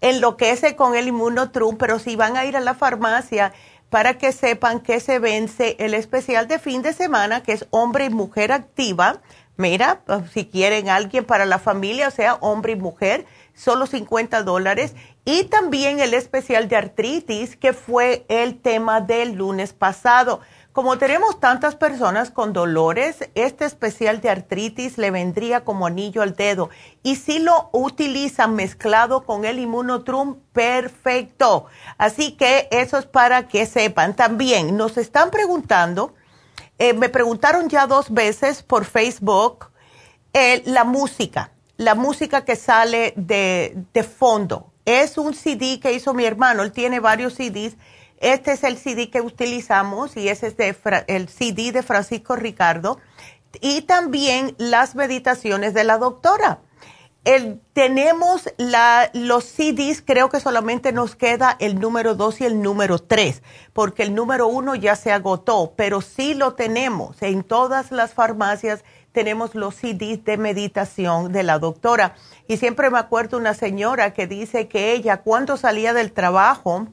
enloquece con el inmunotrum, pero si van a ir a la farmacia para que sepan que se vence el especial de fin de semana, que es hombre y mujer activa. Mira, si quieren alguien para la familia, o sea, hombre y mujer, solo 50 dólares. Y también el especial de artritis, que fue el tema del lunes pasado, como tenemos tantas personas con dolores, este especial de artritis le vendría como anillo al dedo. Y si lo utilizan mezclado con el inmunotrum, perfecto. Así que eso es para que sepan. También nos están preguntando, eh, me preguntaron ya dos veces por Facebook, eh, la música, la música que sale de, de fondo. Es un CD que hizo mi hermano, él tiene varios CDs este es el CD que utilizamos y ese es el CD de Francisco Ricardo y también las meditaciones de la doctora. tenemos los CDs, creo que solamente nos queda el número 2 y el número 3, porque el número 1 ya se agotó, pero sí lo tenemos. En todas las farmacias tenemos los CDs de meditación de la doctora. Y siempre me acuerdo una señora que dice que ella cuando salía del trabajo,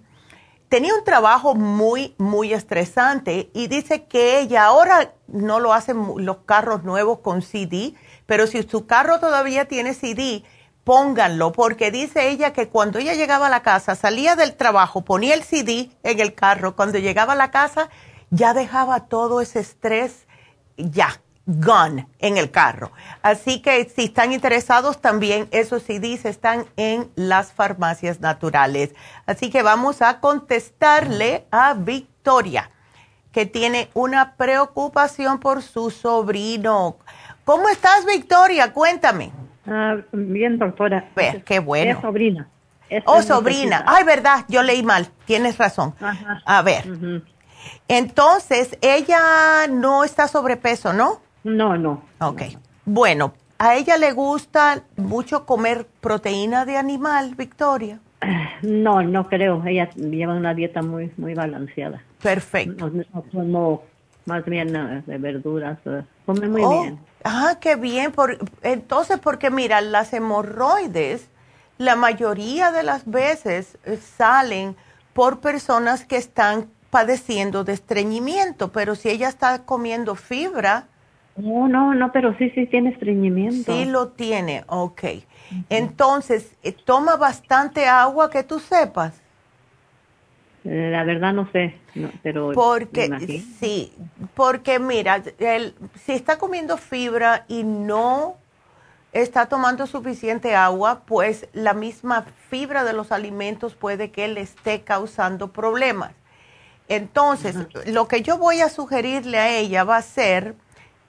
tenía un trabajo muy, muy estresante y dice que ella ahora no lo hacen los carros nuevos con CD, pero si su carro todavía tiene CD, pónganlo, porque dice ella que cuando ella llegaba a la casa, salía del trabajo, ponía el CD en el carro, cuando llegaba a la casa ya dejaba todo ese estrés ya Gun en el carro. Así que si están interesados también, esos CDs están en las farmacias naturales. Así que vamos a contestarle a Victoria, que tiene una preocupación por su sobrino. ¿Cómo estás, Victoria? Cuéntame. Ah, bien, doctora. Ve, qué bueno. Es sobrina. oh, sobrina. Ay, verdad, yo leí mal. Tienes razón. A ver. Entonces, ella no está sobrepeso, ¿no? No, no. Ok. Bueno, ¿a ella le gusta mucho comer proteína de animal, Victoria? No, no creo. Ella lleva una dieta muy muy balanceada. Perfecto. No, más bien eh, de verduras. Eh, come muy oh, bien. Ah, qué bien. Por, entonces, porque mira, las hemorroides, la mayoría de las veces eh, salen por personas que están padeciendo de estreñimiento, pero si ella está comiendo fibra, no, no, no, pero sí, sí tiene estreñimiento. Sí lo tiene, ok. Entonces, eh, ¿toma bastante agua que tú sepas? Eh, la verdad no sé, pero... Porque, sí, porque mira, si está comiendo fibra y no está tomando suficiente agua, pues la misma fibra de los alimentos puede que le esté causando problemas. Entonces, lo que yo voy a sugerirle a ella va a ser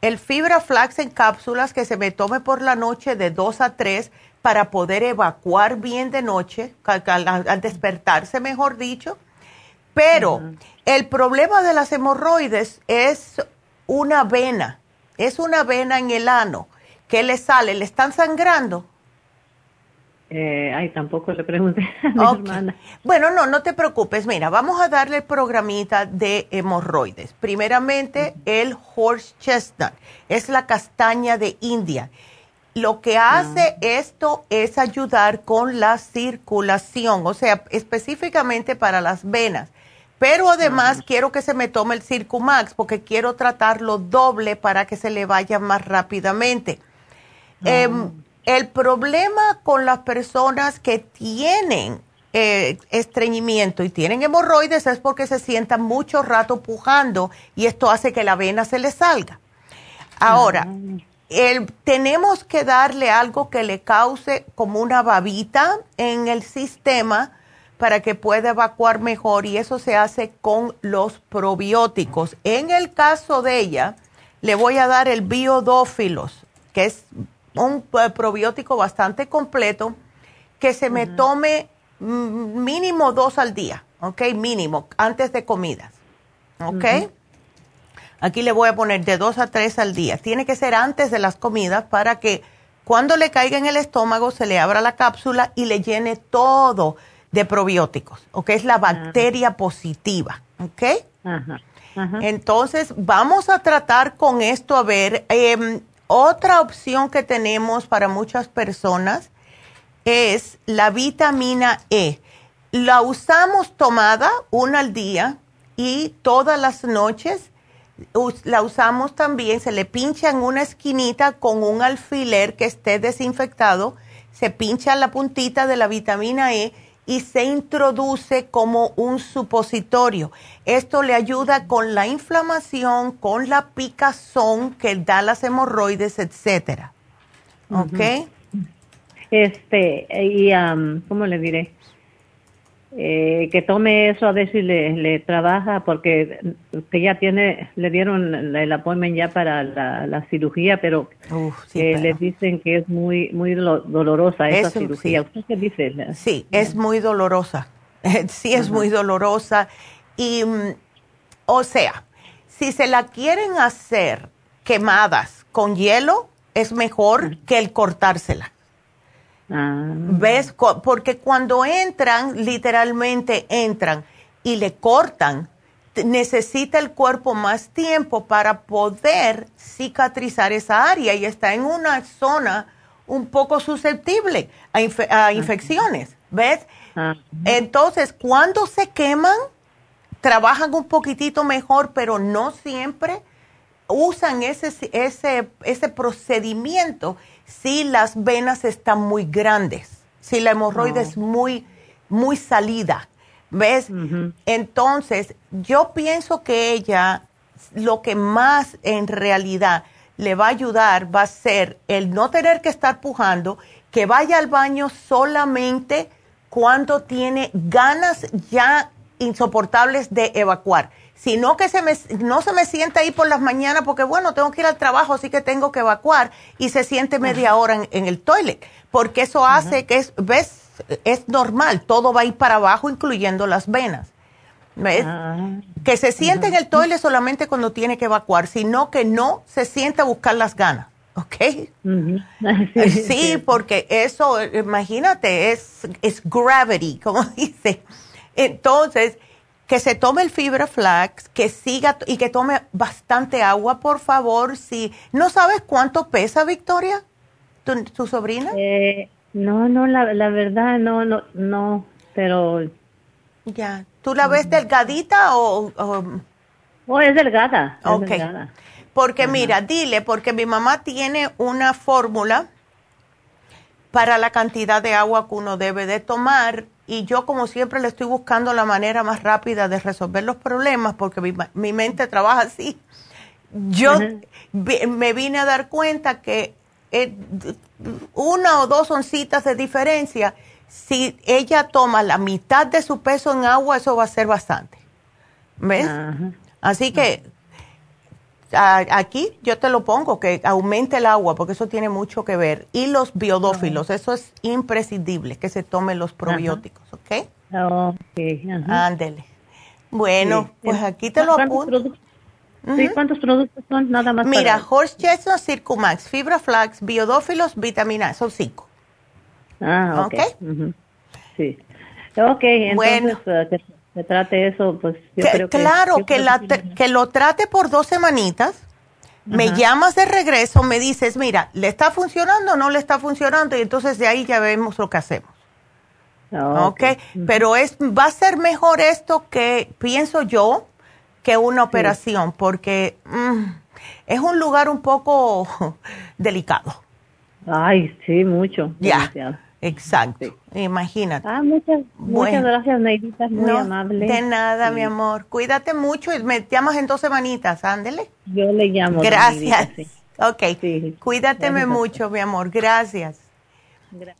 el fibra flax en cápsulas que se me tome por la noche de 2 a 3 para poder evacuar bien de noche, al, despertarse, mejor dicho. Pero el problema de las hemorroides es una vena, es una vena en el ano. ¿Qué le sale? ¿Le están sangrando? Eh, ay, tampoco le pregunté a mi hermana. Bueno, no, no te preocupes. Mira, vamos a darle el programita de hemorroides. Primeramente, el horse chestnut. Es la castaña de India. Lo que hace ah. esto es ayudar con la circulación, o sea, específicamente para las venas. Pero además quiero que se me tome el Circumax porque quiero tratarlo doble para que se le vaya más rápidamente. Em, ah. El problema con las personas que tienen eh, estreñimiento y tienen hemorroides es porque se sientan mucho rato pujando y esto hace que la vena se les salga. Ahora, ah. tenemos que darle algo que le cause como una babita en el sistema para que pueda evacuar mejor y eso se hace con los probióticos. En el caso de ella, le voy a dar el biodófilos, que es un probiótico bastante completo que se me tome mínimo dos al día, ¿ok? Mínimo, antes de comidas, ¿ok? Aquí le voy a poner de dos a tres al día. Tiene que ser antes de las comidas para que cuando le caiga en el estómago se le abra la cápsula y le llene todo de probióticos, ¿ok? Es la bacteria positiva, ¿ok? Entonces, vamos a tratar con esto, a ver, eh, otra opción que tenemos para muchas personas es la vitamina E. La usamos tomada una al día y todas las noches la usamos también, se le pincha en una esquinita con un alfiler que esté desinfectado, se pincha la puntita de la vitamina E y se introduce como un supositorio. Esto le ayuda con la inflamación, con la picazón que da las hemorroides, etcétera. ¿Ok? Este, y, ¿cómo le diré? Eh, que tome eso a ver si le, trabaja porque que ya tiene le dieron el apoyo ya para la, cirugía pero le dicen que es muy muy dolorosa esa cirugía. Usted qué dice sí es muy dolorosa. Sí es muy dolorosa. Y mm, o sea si se la quieren hacer quemadas con hielo es mejor que el cortársela Ah. ¿Ves? Porque cuando entran, literalmente entran y le cortan, necesita el cuerpo más tiempo para poder cicatrizar esa área y está en una zona un poco susceptible a, infecciones, ¿ves? Entonces, cuando se queman, trabajan un poquitito mejor, pero no siempre usan ese, ese, ese procedimiento si las venas están muy grandes, si la hemorroide es muy, muy salida, ¿ves? Entonces, yo pienso que ella, lo que más en realidad le va a ayudar va a ser el no tener que estar pujando, que vaya al baño solamente cuando tiene ganas ya insoportables de evacuar sino que se me, no se me sienta ahí por las mañanas porque, bueno, tengo que ir al trabajo, así que tengo que evacuar y se siente media hora en, el toilet, porque eso hace que, es, ves, es normal, todo va a ir para abajo, incluyendo las venas. ¿Ves? Ah. Que se siente en el toilet solamente cuando tiene que evacuar, sino que no se siente a buscar las ganas. ¿Ok? sí, porque eso, imagínate, es, es gravity, como dice. Entonces, que se tome el fibra flax, que siga y que tome bastante agua, por favor. Si no sabes cuánto pesa Victoria, tu, sobrina. Eh, no, no, la, la, verdad no, no, no, pero. Ya, ¿tú la ves delgadita o? o... Oh, es delgada. ok. Porque mira, dile, porque mi mamá tiene una fórmula para la cantidad de agua que uno debe de tomar y yo como siempre le estoy buscando la manera más rápida de resolver los problemas porque mi, mente trabaja así. Yo me vine a dar cuenta que eh, una o dos oncitas de diferencia, si ella toma la mitad de su peso en agua, eso va a ser bastante. ¿Ves? Así que aquí yo te lo pongo, que aumente el agua, porque eso tiene mucho que ver. Y los biodófilos, eso es imprescindible, que se tomen los probióticos, ¿ok? Ok. Ándele. Bueno, pues aquí te lo apunto. Sí, ¿cuántos productos son? Nada más. Mira, Horse Chestnut, Circumax, Fibra Flax, Biodófilos, Vitamina, son cinco. Ah, ok. Sí. Ok, entonces... Bueno. Uh, trate eso, pues yo creo que... Claro, que, la, que lo trate por dos semanitas. Me llamas de regreso, me dices, mira, ¿le está funcionando o no le está funcionando? Y entonces de ahí ya vemos lo que hacemos. Ah, ok, pero es, va a ser mejor esto que, pienso yo, que una operación, porque mm, es un lugar un poco delicado. Ay, sí, mucho. Ya. Exacto, imagínate. Ah, muchas, muchas gracias, Neidita, muy amable. De nada, mi amor. Cuídate mucho y me llamas en dos semanitas, ándele. Yo le llamo. Gracias. Ok, cuídateme mucho, mi amor, gracias. gracias.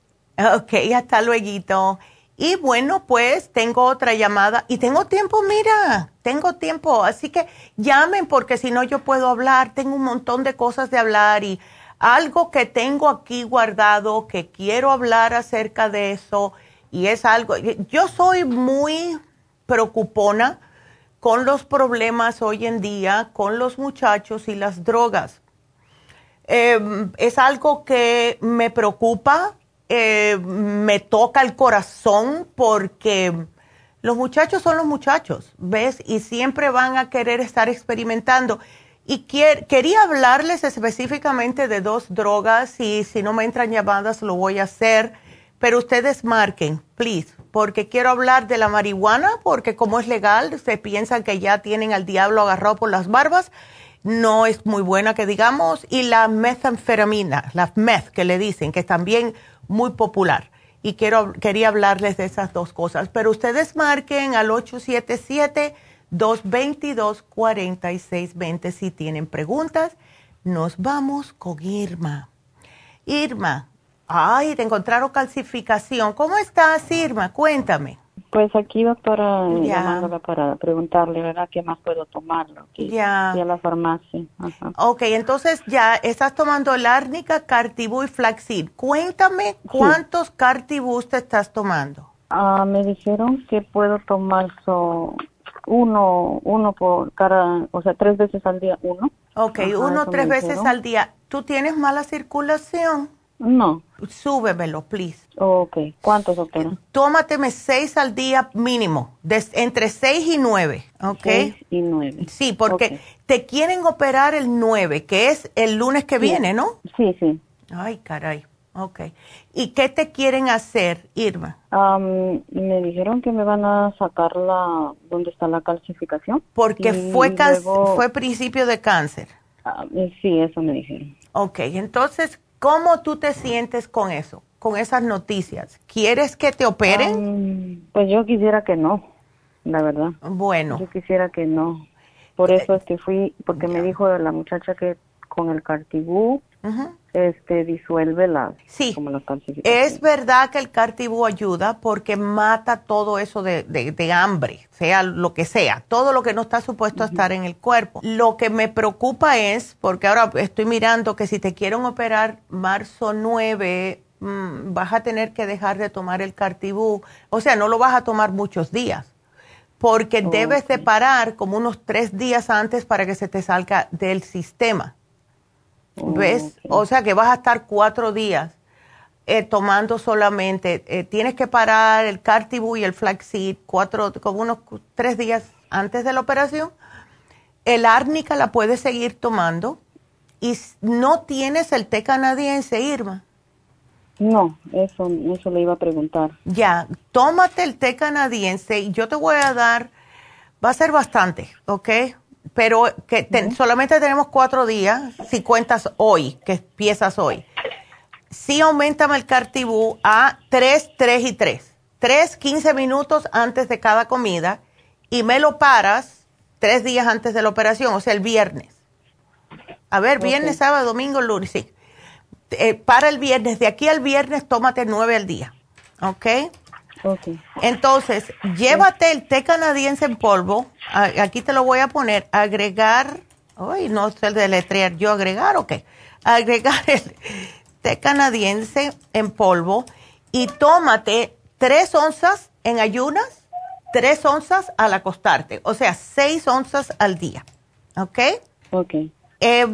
Ok, hasta luego. Y bueno, pues tengo otra llamada y tengo tiempo, mira, tengo tiempo, así que llamen porque si no yo puedo hablar, tengo un montón de cosas de hablar y algo que tengo aquí guardado, que quiero hablar acerca de eso, y es algo, yo soy muy preocupona con los problemas hoy en día, con los muchachos y las drogas. Em, es algo que me preocupa, eh, me toca el corazón porque los muchachos son los muchachos, ¿ves? Y siempre van a querer estar experimentando. Y quería hablarles específicamente de dos drogas y si no me entran llamadas lo voy a hacer, pero ustedes marquen, please, porque quiero hablar de la marihuana, porque como es legal, se piensan que ya tienen al diablo agarrado por las barbas, no es muy buena que digamos, y la metanfetamina, la meth que le dicen, que es también muy popular. y quiero, quería hablarles de esas dos cosas. Pero ustedes marquen al 877-222-4620 si tienen preguntas. Nos vamos con Irma. Irma, ay, te encontraron calcificación. ¿Cómo estás, Irma? Cuéntame. Pues aquí, doctora, llamándola para preguntarle, ¿verdad? ¿Qué más puedo tomar? Ya. Y a la farmacia. Ajá. Ok, entonces ya estás tomando el árnica, cartibú y flaxid. Cuéntame cuántos cartibús te estás tomando. Ah, me dijeron que puedo tomar so, uno, uno por cada, o sea, tres veces al día, uno. Ok, uno, tres veces al día. ¿Tú tienes mala circulación? No. Súbemelo, please. Ok. ¿Cuántos, doctora? Tómateme seis al día mínimo, entre seis y nueve, ¿ok? Seis y nueve. Sí, porque te quieren operar el nueve, que es el lunes que viene, ¿no? Sí, sí. Ay, caray. Ok. ¿Y qué te quieren hacer, Irma? me dijeron que me van a sacar la, ¿dónde está la calcificación? Porque fue, fue principio de cáncer. Ah, sí, eso me dijeron. Ok, entonces, ¿Cómo tú te sientes con eso, con esas noticias? ¿Quieres que te operen? pues yo quisiera que no, la verdad. Bueno. Yo quisiera que no. Por eso es que fui, porque me dijo la muchacha que con el cartibú este disuelve las sí. es verdad que el cartibú ayuda porque mata todo eso de, de, hambre sea lo que sea todo lo que no está supuesto a estar en el cuerpo. Lo que me preocupa es porque ahora estoy mirando que si te quieren operar marzo 9 mm, vas a tener que dejar de tomar el cartibú. O sea no lo vas a tomar muchos días porque debes de parar como unos tres días antes para que se te salga del sistema ¿Ves? O sea que vas a estar cuatro días eh, tomando solamente. Eh, tienes que parar el Cartibú y el Flaxseed cuatro, como unos tres días antes de la operación. El árnica la puedes seguir tomando. Y no tienes el té canadiense, Irma. No, eso, eso le iba a preguntar. Ya, tómate el té canadiense y yo te voy a dar, va a ser bastante, ¿ok? Pero que solamente tenemos cuatro días, si cuentas hoy, que empiezas hoy. Sí, aumentame el cartibú a 3, 3 y 3. 3, 15 minutos antes de cada comida y me lo paras tres días antes de la operación, o sea, el viernes. A ver, viernes, sábado, domingo, lunes, sí. Eh, para el viernes, de aquí al viernes, tómate nueve al día. ¿Ok? Entonces, llévate el té canadiense en polvo. Aquí te lo voy a poner. Agregar, ay, no sé deletrear, yo agregar o qué. Agregar el té canadiense en polvo y tómate tres onzas en ayunas, tres onzas al acostarte. O sea, seis onzas al día. ¿Ok? Ok. Eh,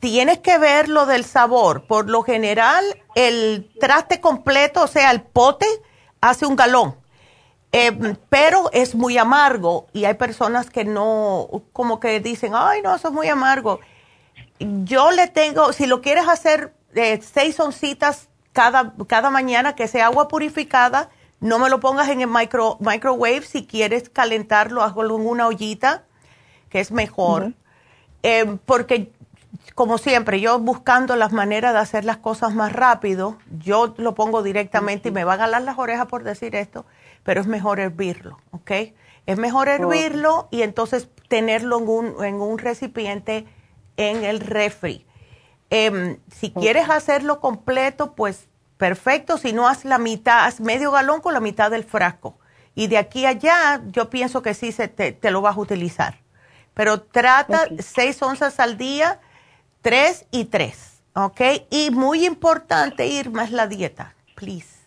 tienes que ver lo del sabor. Por lo general, el traste completo, o sea, el pote, hace un galón. Eh, pero es muy amargo y hay personas que no, como que dicen, ay, no, eso es muy amargo. Yo le tengo, si lo quieres hacer eh, seis oncitas cada, cada mañana, que sea agua purificada, no me lo pongas en el micro, microwave. Si quieres calentarlo, hazlo en una ollita, que es mejor. Eh, porque como siempre, yo buscando las maneras de hacer las cosas más rápido, yo lo pongo directamente y me van a galar las orejas por decir esto, pero es mejor hervirlo, ¿ok? Es mejor hervirlo y entonces tenerlo en un, en un recipiente en el refri. Em, si quieres hacerlo completo, pues perfecto. Si no, haz la mitad, haz medio galón con la mitad del frasco. Y de aquí a allá, yo pienso que sí se te, lo vas a utilizar. Pero trata seis onzas al día Tres y tres, ¿ok? Y muy importante, Irma, es la dieta, please.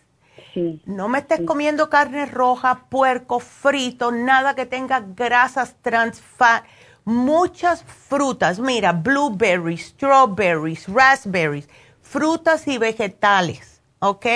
Sí, no me estés comiendo carne roja, puerco, frito, nada que tenga grasas trans fat. Muchas frutas, mira, blueberries, strawberries, raspberries, frutas y vegetales, ¿ok?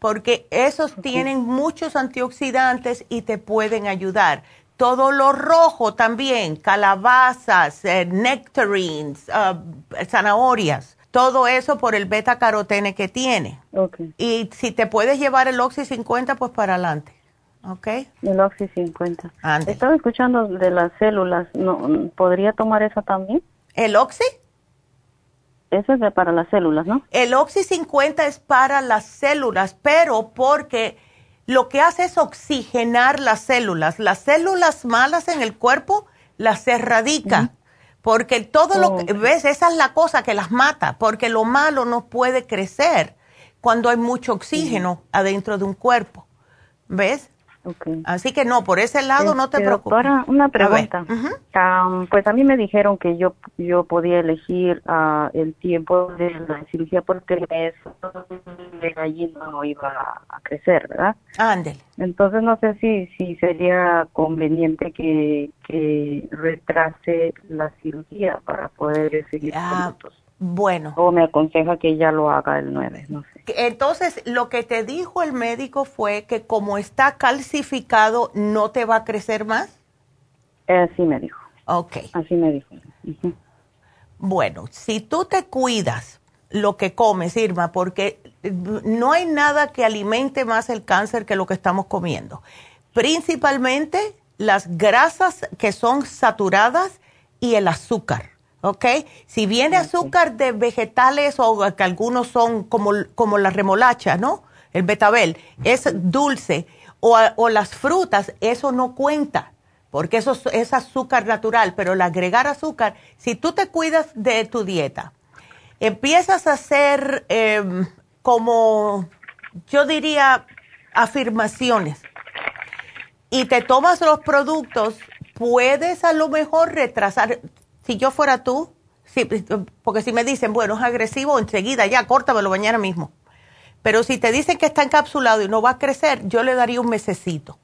Porque esos tienen muchos antioxidantes y te pueden ayudar todo lo rojo también, calabazas, eh, nectarines, ah, zanahorias, todo eso por el beta carotene que tiene. Okay. Y si te puedes llevar el Oxy 50, pues para adelante. ¿Ok? El Oxy 50. Estaba escuchando de las células, ¿no, ¿podría tomar eso también? ¿El Oxy? Eso es para las células, ¿no? El Oxy 50 es para las células, pero porque lo que hace es oxigenar las células. Las células malas en el cuerpo las erradica. Porque todo lo que, ves, esa es la cosa que las mata, porque lo malo no puede crecer cuando hay mucho oxígeno adentro de un cuerpo. ¿Ves? Así que no, por ese lado no te este, preocupes. Ahora, una pregunta. pues a mí me dijeron que yo yo podía elegir uh, el tiempo de la cirugía porque de gallina no iba a crecer, ¿verdad? Ándele. Entonces no sé si si sería conveniente que, que retrase la cirugía para poder seguir ah, bueno. O me aconseja que ya lo haga el 9, no sé. Entonces, lo que te dijo el médico fue que como está calcificado, ¿no te va a crecer más? Así me dijo. Ok. Así me dijo. Bueno, si tú te cuidas lo que comes, Irma, porque no hay nada que alimente más el cáncer que lo que estamos comiendo. Principalmente las grasas que son saturadas y el azúcar ¿ok? Si viene azúcar de vegetales o que algunos son como, como la remolacha, ¿no? El betabel, es dulce. O, o, las frutas, eso no cuenta, porque eso es azúcar natural, pero el agregar azúcar, si tú te cuidas de tu dieta, empiezas a hacer em, como, yo diría, afirmaciones y te tomas los productos, puedes a lo mejor retrasar, si yo fuera tú, porque si me dicen, bueno, es agresivo, enseguida ya, córtamelo mañana mismo. Pero si te dicen que está encapsulado y no va a crecer, yo le daría un mesecito.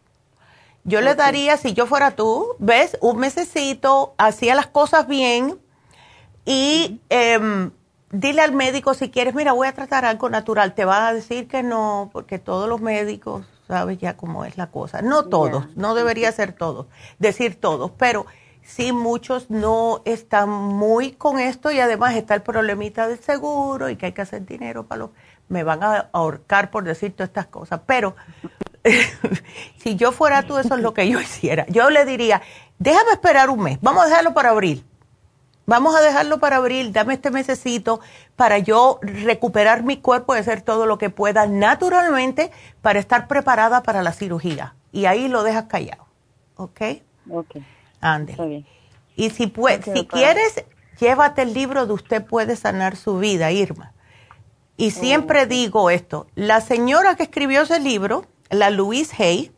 Yo le daría, si yo fuera tú, ¿ves? Un mesecito, hacía las cosas bien y em, dile al médico si quieres, mira, voy a tratar algo natural. Te va a decir que no, porque todos los médicos, sabes ya cómo es la cosa. No todos, no debería ser todos, decir todos, pero sí muchos no están muy con esto y además está el problemita del seguro y que hay que hacer dinero para los... Me van a ahorcar por decir todas estas cosas, pero si yo fuera tú, eso es lo que yo hiciera. Yo le diría, déjame esperar un mes, vamos a dejarlo para abril. Vamos a dejarlo para abril, dame este mesecito para yo recuperar mi cuerpo y hacer todo lo que pueda naturalmente para estar preparada para la cirugía. Y ahí lo dejas callado. ¿Ok? Ok. Ande. Y si, si quieres, llévate el libro de Usted puede sanar su vida, Irma. Y siempre digo esto, la señora que escribió ese libro, la Louise Hay,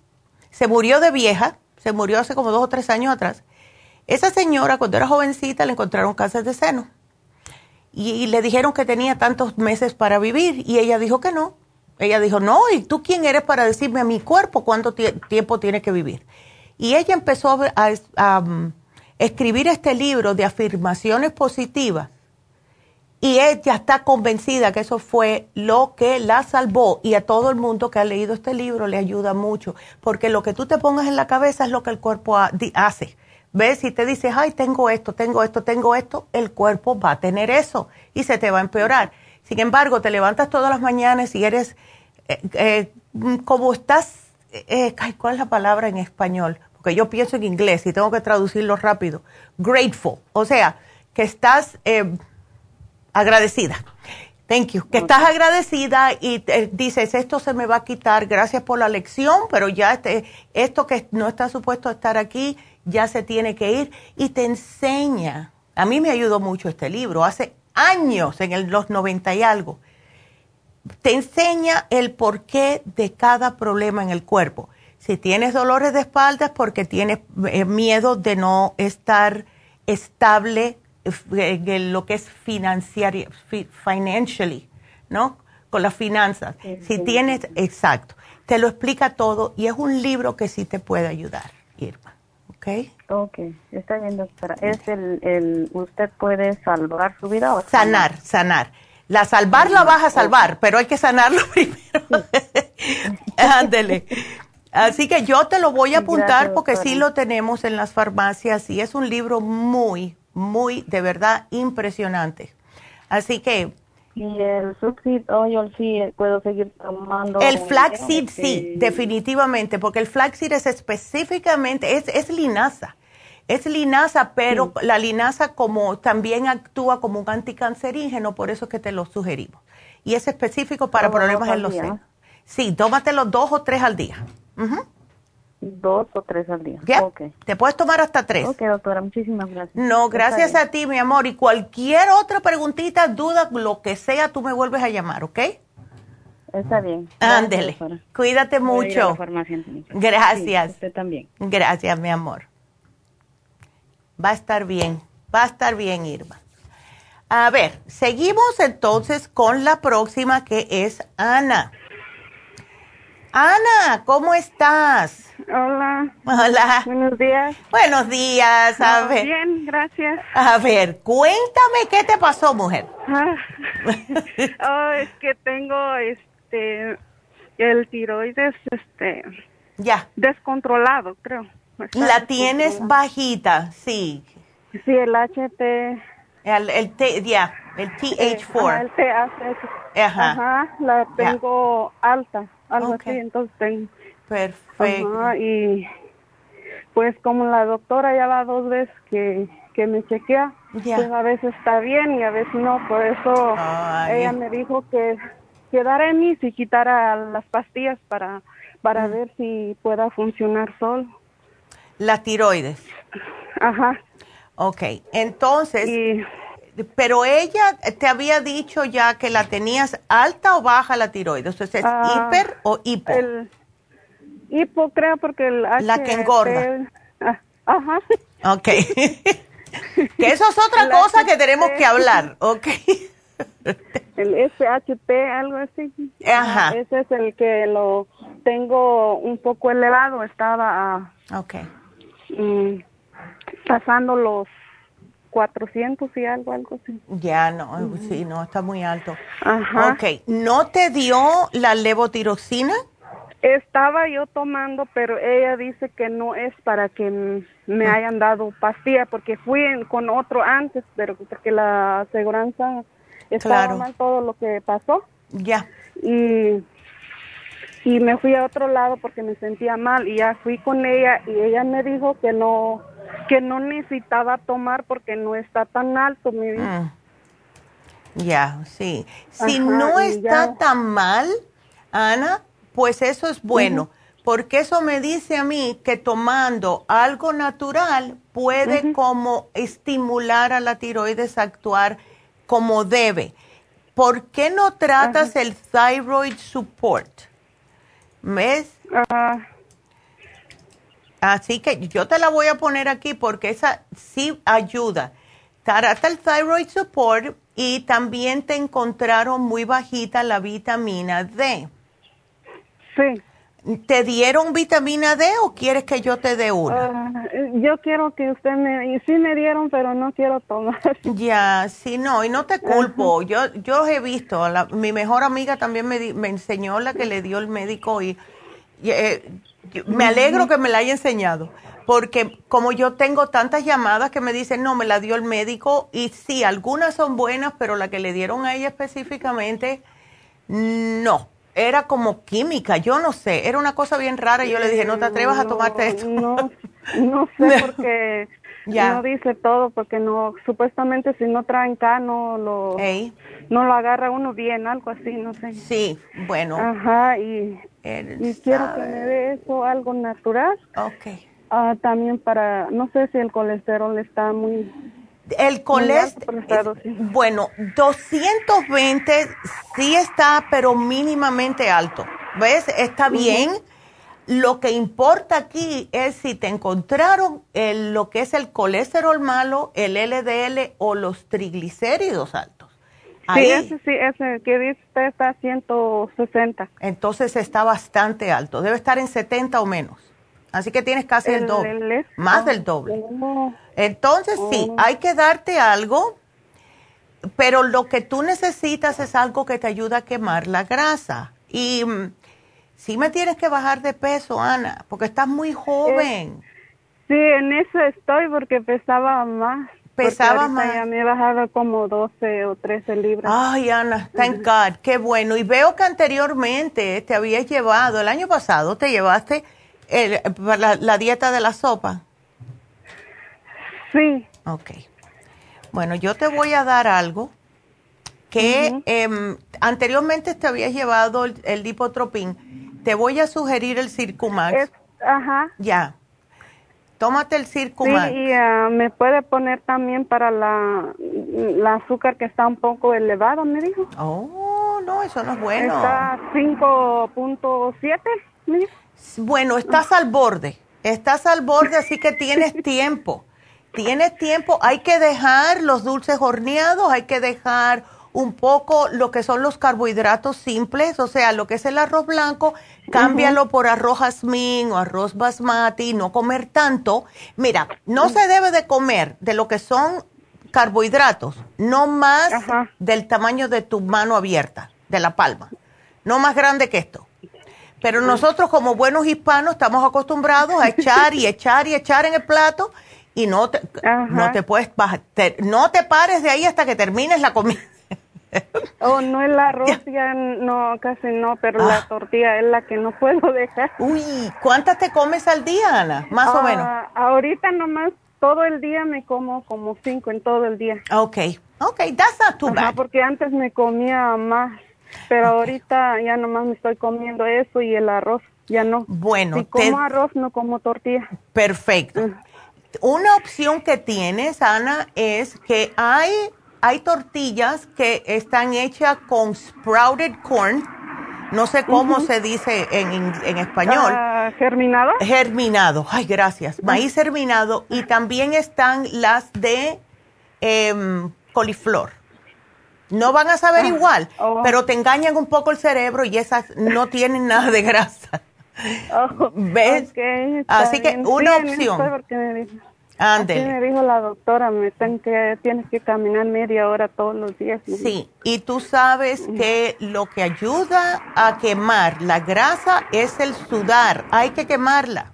se murió de vieja, se murió hace como dos o tres años atrás. Esa señora, cuando era jovencita, le encontraron cáncer de seno. Y, le dijeron que tenía tantos meses para vivir. Y ella dijo que no. Ella dijo, no, ¿y tú quién eres para decirme a mi cuerpo cuánto tiempo tiene que vivir? Y ella empezó a, um, escribir este libro de afirmaciones positivas y ella está convencida que eso fue lo que la salvó y a todo el mundo que ha leído este libro le ayuda mucho, porque lo que tú te pongas en la cabeza es lo que el cuerpo hace. ¿Ves? Si te dices, ay, tengo esto, tengo esto, tengo esto, el cuerpo va a tener eso y se te va a empeorar. Sin embargo, te levantas todas las mañanas y eres, eh, eh, como estás, eh, ¿cuál es la palabra en español? que yo pienso en inglés y tengo que traducirlo rápido, grateful, o sea, que estás eh, agradecida. Thank you. Que estás agradecida y dices, esto se me va a quitar, gracias por la lección, pero ya este, esto que no está supuesto a estar aquí, ya se tiene que ir y te enseña. A mí me ayudó mucho este libro, hace años, en los 90 y algo. Te enseña el porqué de cada problema en el cuerpo. Si tienes dolores de espalda es porque tienes eh, miedo de no estar estable eh, en lo que es financiari financially, ¿no? Con las finanzas. si tienes, exacto, te lo explica todo y es un libro que sí te puede ayudar, Irma. ¿Ok? Ok, está bien, doctora. ¿Es el, el usted puede salvar su vida o sanar? Sanar, La salvar la vas a salvar, pero hay que sanarlo primero. Ándele. Así que yo te lo voy a apuntar porque sí lo tenemos en las farmacias y es un libro muy, muy, de verdad, impresionante. Así que... Y el flaxseed oil sí, puedo seguir tomando. El flaxseed sí, definitivamente, porque el flaxseed es específicamente, es, es linaza. Es linaza, pero la linaza como también actúa como un anticancerígeno, por eso es que te lo sugerimos. Y es específico para problemas en los senos. Sí, tómatelo dos o tres al día. Dos o tres al día. Ya. Te puedes tomar hasta tres. Ok, doctora, muchísimas gracias. No, gracias a ti, mi amor. Y cualquier otra preguntita, duda, lo que sea, tú me vuelves a llamar, ¿ok? Está bien. Ándele. Cuídate mucho. Gracias. usted también. Gracias, mi amor. Va a estar bien. Va a estar bien, Irma. A ver, seguimos entonces con la próxima que es Ana. Ana, ¿cómo estás? Hola. Hola. Buenos días. Buenos días. A ver. Bien, gracias. A ver, cuéntame qué te pasó, mujer. Ah. oh, es que tengo este el tiroides este ya descontrolado, creo. La tienes bajita, sí. Sí, el HT el, el T, ya, el TH4. el TH. Ajá. Ajá, la tengo alta algo así, entonces tengo. Perfecto. y pues como la doctora ya va dos veces que, que me chequea, pues a veces está bien y a veces no, por eso ella me dijo que quedara en mí si quitara las pastillas para, para mm. ver si pueda funcionar solo. La tiroides. Ajá. Ok, entonces, pero ella te había dicho ya que la tenías alta o baja la tiroides, ¿es ah, hiper o hipo? El hipo creo porque el La que engorda. Ah, ajá. Ok. que eso es otra cosa que tenemos que hablar, ok. el SHP, algo así. Ajá. Ese es el que lo tengo un poco elevado, estaba Ok. Mm, pasando los 400 y algo, algo así. Ya, no, sí, no, está muy alto. Ajá. Ok, ¿no te dio la levotiroxina? Estaba yo tomando, pero ella dice que no es para que me ah. hayan dado pastilla, porque fui con otro antes, pero porque la aseguranza estaba mal todo lo que pasó. Ya. Y, y me fui a otro lado porque me sentía mal y ya fui con ella y ella me dijo que no que no necesitaba tomar porque no está tan alto mi vida. Mm. Ya, sí. Si no está tan mal, Ana, pues eso es bueno, porque eso me dice a mí que tomando algo natural puede como estimular a la tiroides a actuar como debe. ¿Por qué no tratas el thyroid support? ¿Ves? Ajá. Así que yo te la voy a poner aquí porque esa sí ayuda. Trata el thyroid support y también te encontraron muy bajita la vitamina D. Sí. ¿Te dieron vitamina D o quieres que yo te dé una? Ah, yo quiero que usted me... Sí me dieron, pero no quiero tomar. Ya, sí, no, y no te culpo. Yo yo he visto, mi mejor amiga también me, me enseñó la que le dio el médico y... Eh, me alegro que me la haya enseñado, porque como yo tengo tantas llamadas que me dicen, no, me la dio el médico, y sí, algunas son buenas, pero la que le dieron a ella específicamente, no, era como química, yo no sé, era una cosa bien rara, y yo le dije, no te atrevas a tomarte esto. No, no sé, porque ya. no dice todo, porque no, supuestamente si no traen acá, no lo, no lo agarra uno bien, algo así, no sé. Sí, bueno. Ajá, y y quiero que me dé eso, algo natural. Ok. Ah, también para, no sé si el colesterol está muy... El colesterol, bueno, 220 sí está, pero mínimamente alto. ¿Ves? Está bien. Lo que importa aquí es si te encontraron el, lo que es el colesterol malo, el LDL o los triglicéridos altos. Sí, ese sí, ese que dice usted está a 160. Entonces está bastante alto. Debe estar en 70 o menos. Así que tienes casi el, doble. más del doble. Entonces sí, oh. hay que darte algo, pero lo que tú necesitas es algo que te ayuda a quemar la grasa. Y mm, sí me tienes que bajar de peso, Ana, porque estás muy joven. sí, en eso estoy porque pesaba más pesaba más. Ya me he bajado como 12 o 13 libras. Ay, Ana, thank God, qué bueno. Y veo que anteriormente te habías llevado, el año pasado te llevaste la, dieta de la sopa. Sí. Ok. Bueno, yo te voy a dar algo que em, anteriormente te habías llevado el, el, Lipotropin. Te voy a sugerir el Circumax. ajá. Ya. Tómate el Circumax. Sí, y ah, me puede poner también para la, la azúcar que está un poco elevada, me dijo. Oh, no, eso no es bueno. Está 5.7, Bueno, estás al borde. Estás al borde, así que tienes tiempo. Tienes tiempo. Hay que dejar los dulces horneados, hay que dejar un poco lo que son los carbohidratos simples, o sea, lo que es el arroz blanco, cámbialo por arroz jazmín o arroz basmati, no comer tanto. Mira, no se debe de comer de lo que son carbohidratos, no más del tamaño de tu mano abierta, de la palma, no más grande que esto. Pero nosotros como buenos hispanos estamos acostumbrados a echar y echar y echar en el plato y no te, no te puedes no te pares de ahí hasta que termines la comida. Oh, no el arroz ya no, casi no, pero la ah. tortilla es la que no puedo dejar. Uy, ¿cuántas te comes al día, Ana? Más o menos. Ah, ahorita nomás todo el día me como como cinco en todo el día. Ok, ok, that's not too bad. porque antes me comía más, pero ahorita ya nomás me estoy comiendo eso y el arroz, ya no. Bueno. Si como arroz, no como tortilla. Perfecto. Una opción que tienes, Ana, es que hay hay tortillas que están hechas con sprouted corn. No sé cómo se dice en, español. Ah, ¿Germinado? Germinado. Ay, gracias. Maíz germinado. Y también están las de em, coliflor. No van a saber ah, igual, oh. pero te engañan un poco el cerebro y esas no tienen nada de grasa. Oh, ¿Ves? Así que una opción. Así me dijo la doctora, me están que tienes que caminar media hora todos los días. Sí, y tú sabes que lo que ayuda a quemar la grasa es el sudar, hay que quemarla.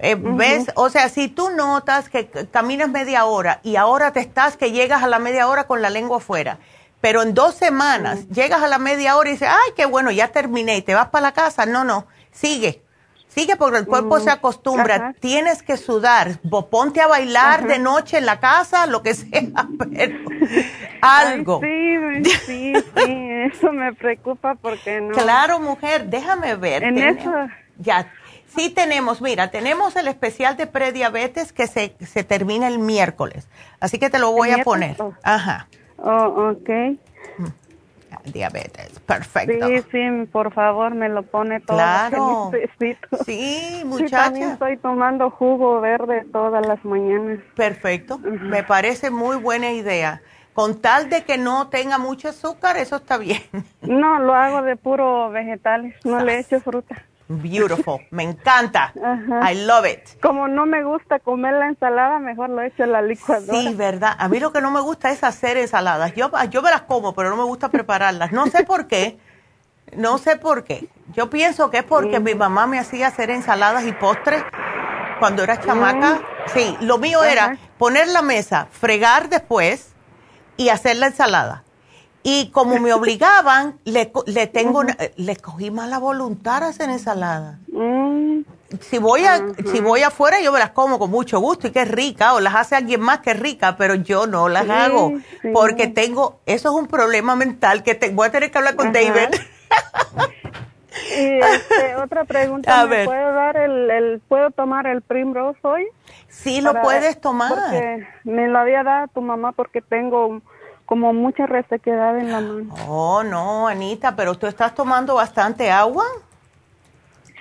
Eh, ¿Ves? O sea, si tú notas que caminas media hora y ahora te estás que llegas a la media hora con la lengua afuera, pero en dos semanas llegas a la media hora y dices, ay, qué bueno, ya terminé y te vas para la casa. No, no, sigue Sigue porque el cuerpo se acostumbra. Tienes que sudar. Ponte a bailar de noche en la casa, lo que sea, pero algo. sí, sí, sí, eso me preocupa porque no. Claro, mujer, déjame ver. En eso. Ya, sí tenemos, mira, tenemos el especial de prediabetes que se, se termina el miércoles. Así que te lo voy a poner. Ajá. Oh, ok diabetes. Perfecto. Sí, sí, por favor, me lo pone todo. Claro. Sí, muchacha. también estoy tomando jugo verde todas las mañanas. Perfecto. Me parece muy buena idea. Con tal de que no tenga mucho azúcar, eso está bien. No, lo hago de puro vegetales, no le echo fruta. Beautiful, me encanta. I love it. Como no me gusta comer la ensalada, mejor lo echo en la licuadora. Sí, verdad. A mí lo que no me gusta es hacer ensaladas. Yo, yo me las como, pero no me gusta prepararlas. No sé por qué. No sé por qué. Yo pienso que es porque mi mamá me hacía hacer ensaladas y postres cuando era chamaca. Mm. Sí, lo mío era poner la mesa, fregar después y hacer la ensalada. Y como me obligaban, le, le tengo, le cogí mala voluntad a hacer ensalada. Mm. Si voy a, si voy afuera, yo me las como con mucho gusto y qué rica, o las hace alguien más que rica, pero yo no las hago, porque tengo, eso es un problema mental que te, voy a tener que hablar con David. Y este, otra pregunta, ¿me puedo dar el, el, puedo tomar el Primrose hoy? Sí, lo puedes tomar. Porque me lo había dado tu mamá porque tengo como mucha resequedad en la mano. Oh, no, Anita, pero tú estás tomando bastante agua.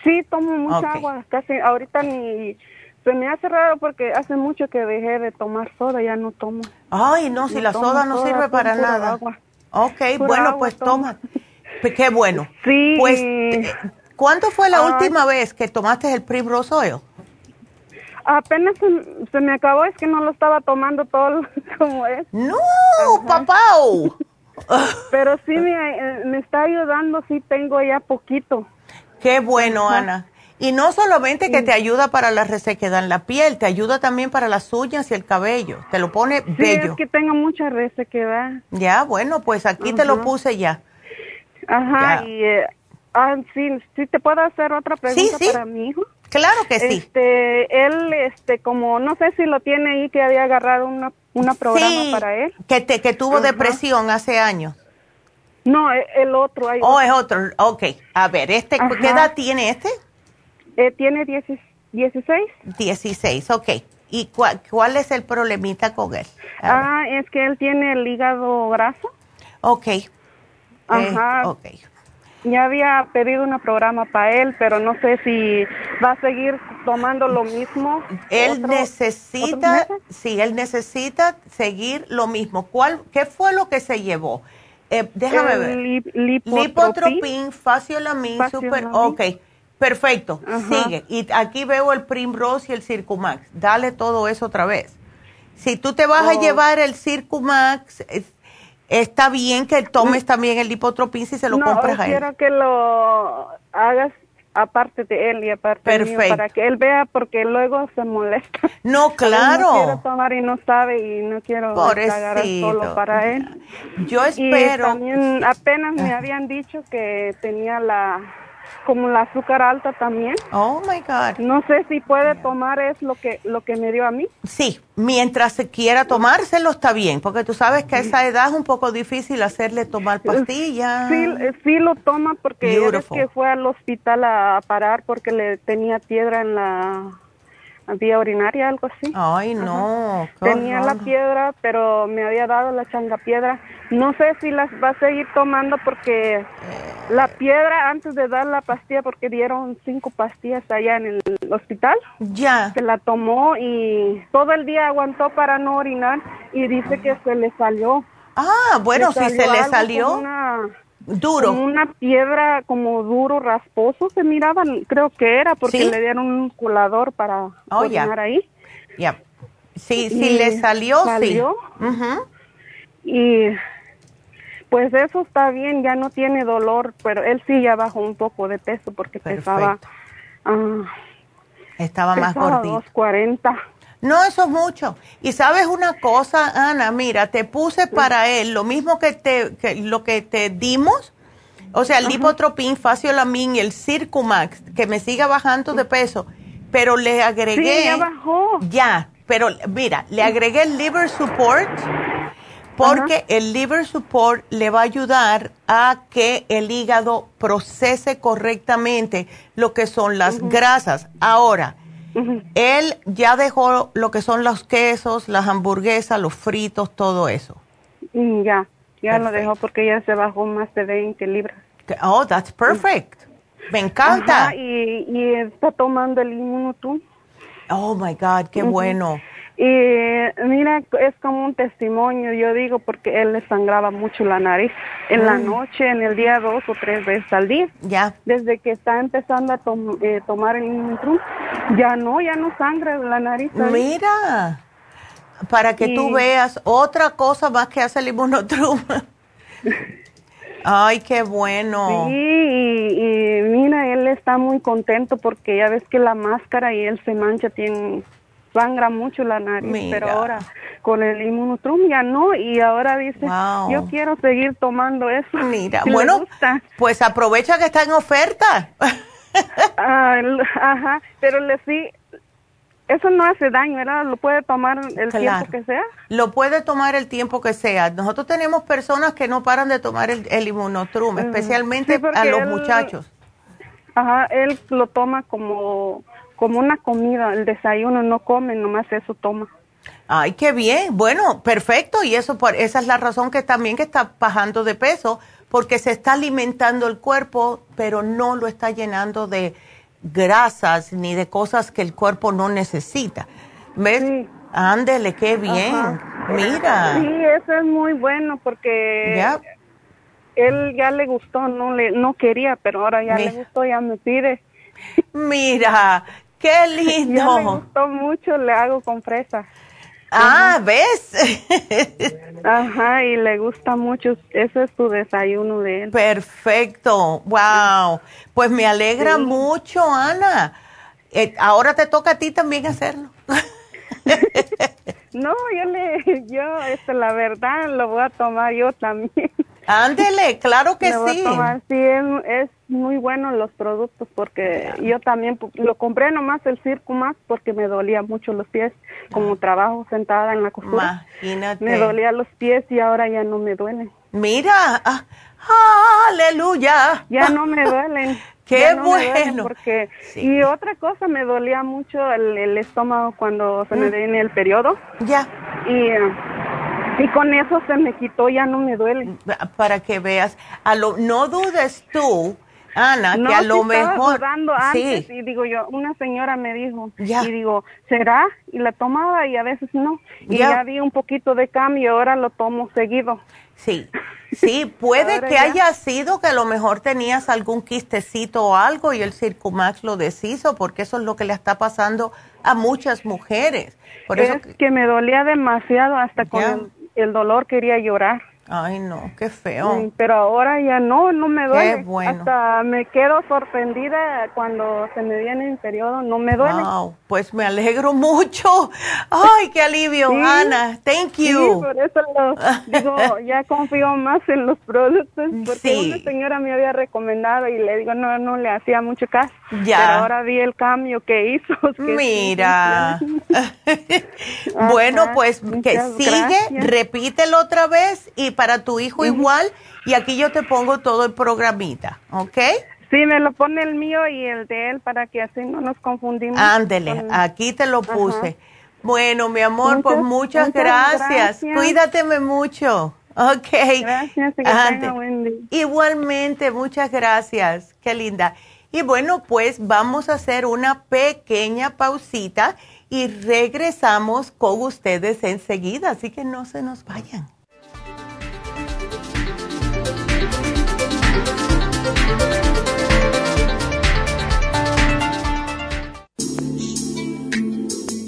Sí, tomo mucha agua, casi ahorita ni se me hace raro porque hace mucho que dejé de tomar soda, ya no tomo. Ay, no, si la soda no sirve para nada. Agua. Ok, bueno, pues toma. Qué bueno. Sí. Pues, ¿cuándo fue la última vez que tomaste el Primrose Oil? Apenas se, me acabó, es que no lo estaba tomando todo como es. ¡No, papá! Pero sí me, me, está ayudando, sí tengo ya poquito. Qué bueno, Ana. Y no solamente que te ayuda para la resequedad en la piel, te ayuda también para las uñas y el cabello. Te lo pone sí, bello. es que tengo mucha resequedad. Ya, bueno, pues aquí te lo puse ya. Ajá, y eh, ah, sí, sí, te puedo hacer otra pregunta para mi hijo. Claro que sí. Este, él, este, como no sé si lo tiene ahí que había agarrado una, una programa para él. Que, te, que tuvo depresión hace años. No, e, el otro. Hay oh, es otro. Ok. A ver, este, ¿qué edad tiene este? Eh, tiene 16. 16, ok. ¿Y cuál, cuál es el problemita con él? ah, es que él tiene el hígado graso. Ok. Ajá. Eh, ok. Ya había pedido un programa para él, pero no sé si va a seguir tomando lo mismo. Él necesita, sí, él necesita seguir lo mismo. ¿Cuál, ¿Qué fue lo que se llevó? Eh, déjame ver. Lipotropin, faciolamin, super, ok. Perfecto, sigue. Y aquí veo el Primrose y el Circumax. Dale todo eso otra vez. Si tú te vas a oh. llevar el Circumax, está bien que tomes también el lipotropin si se lo compras a él. quiero que lo hagas aparte de él y aparte de mí, para que él vea porque luego se molesta. No, claro. No quiero tomar y no sabe y no quiero pagar solo para él. Yo espero. Y también apenas me habían dicho que tenía la como la azúcar alta también. Oh my God. No sé si puede tomar es lo que lo que me dio a mí. Sí, mientras se quiera tomárselo está bien, porque tú sabes que a esa edad es un poco difícil hacerle tomar pastillas. Sí, sí lo toma porque es que fue al hospital a parar porque le tenía piedra en la vía urinaria, algo así. Ay, no. Tenía la piedra, pero me había dado la changa piedra. No sé si las va a seguir tomando porque la piedra, antes de dar la pastilla, porque dieron cinco pastillas allá en el hospital. Ya. Se la tomó y todo el día aguantó para no orinar y dice que se le salió. Ah, bueno, si se le salió. Duro. una piedra como duro, rasposo se miraba, creo que era, porque le dieron un colador para oh, ahí. Ya. Sí, sí le salió, salió. sí. Y pues eso está bien, ya no tiene dolor, pero él sí ya bajó un poco de peso porque pesaba... Uh, Estaba más gordito. 240. No, eso es mucho. Y sabes una cosa, Ana, mira, te puse para él lo mismo que, te, que lo que te dimos, o sea, el lipotropin, faciolamin y el Circumax, que me siga bajando de peso, pero le agregué... Sí, ya bajó. Ya, pero mira, le agregué el liver support porque el liver support le va a ayudar a que el hígado procese correctamente lo que son las grasas. Ahora, él ya dejó lo que son los quesos, las hamburguesas, los fritos, todo eso. Mm, ya, ya lo dejó porque ya se bajó más de 20 libras. Oh, that's perfect. Me encanta. y, y, está tomando el inmunotún. Oh my God, qué bueno. Y mira, es como un testimonio, yo digo, porque él le sangraba mucho la nariz en la mm. noche, en el día dos o tres veces al día. Ya. Desde que está empezando a eh, tomar el Inmunotrum, ya no, ya no sangra la nariz. Mira, para que tú veas otra cosa más que hace el Inmunotrum. Ay, qué bueno. Sí, y, mira, él está muy contento porque ya ves que la máscara y él se mancha, tiene sangra mucho la nariz, pero ahora con el inmunotrum ya no y ahora dice, yo quiero seguir tomando eso. Mira, bueno, pues aprovecha que está en oferta. Ah, ajá, pero le sí, eso no hace daño, ¿verdad? Lo puede tomar el tiempo que sea. Lo puede tomar el tiempo que sea. Nosotros tenemos personas que no paran de tomar el, el inmunotrum, especialmente a los muchachos. Ajá, él lo toma como como una comida, el desayuno no come, nomás eso toma. Ay, qué bien. Bueno, perfecto. Y eso por esa es la razón que también que está bajando de peso, porque se está alimentando el cuerpo, pero no lo está llenando de grasas ni de cosas que el cuerpo no necesita. ¿Ves? Sí. Ándele, qué bien. Mira. Sí, eso es muy bueno porque él ya le gustó, no le no quería, pero ahora ya le gustó, ya me pide. Mira, ¡Qué lindo! me gustó mucho, le hago con fresa. Ah, ¿ves? Ajá, y le gusta mucho, ese es su desayuno de él. Perfecto, wow. Pues me alegra mucho, Ana. Eh, ahora te toca a ti también hacerlo. no, yo le, yo, este, la verdad, lo voy a tomar yo también. Ándele, claro que sí. Voy a tomar, sí, es, muy buenos los productos porque yo también lo compré nomás el circo más porque me dolía mucho los pies como trabajo sentada en la costura. Imagínate. me dolía los pies y ahora ya no me duelen mira ah, aleluya. Ya no me duelen. Qué bueno. porque y otra cosa me dolía mucho el, estómago cuando se me mm. viene el periodo. Ya. Y y con eso se me quitó, ya no me duele. Para que veas, a lo, no dudes tú Ana, que a lo mejor. antes y digo yo, una señora me dijo, y digo, ¿será? Y la tomaba y a veces no. Y ya, vi un poquito de cambio, ahora lo tomo seguido. Sí, sí, puede que haya sido que a lo mejor tenías algún quistecito o algo y el Circumax lo deshizo, porque eso es lo que le está pasando a muchas mujeres. Por es que, me dolía demasiado, hasta con el dolor quería llorar. Ay, no, qué feo. pero ahora ya no, no me duele. Qué bueno. Hasta me quedo sorprendida cuando se me viene el periodo, no me duele. Wow, pues me alegro mucho. Ay, qué alivio, Ana. Thank you. Sí, por eso lo, digo, ya confío más en los productos porque una señora me había recomendado y le digo, no, no le hacía mucho caso. Ya. Pero ahora vi el cambio que hizo. Mira. bueno, pues que sigue, repítelo otra vez y para tu hijo igual y aquí yo te pongo todo el programita, ¿ok? Sí, me lo pone el mío y el de él para que así no nos confundimos. Ándele, aquí te lo puse. Bueno, mi amor, pues muchas, gracias. Cuídateme mucho. Ok. Gracias, Igualmente, muchas gracias. Qué linda. Y bueno, pues vamos a hacer una pequeña pausita y regresamos con ustedes enseguida, así que no se nos vayan.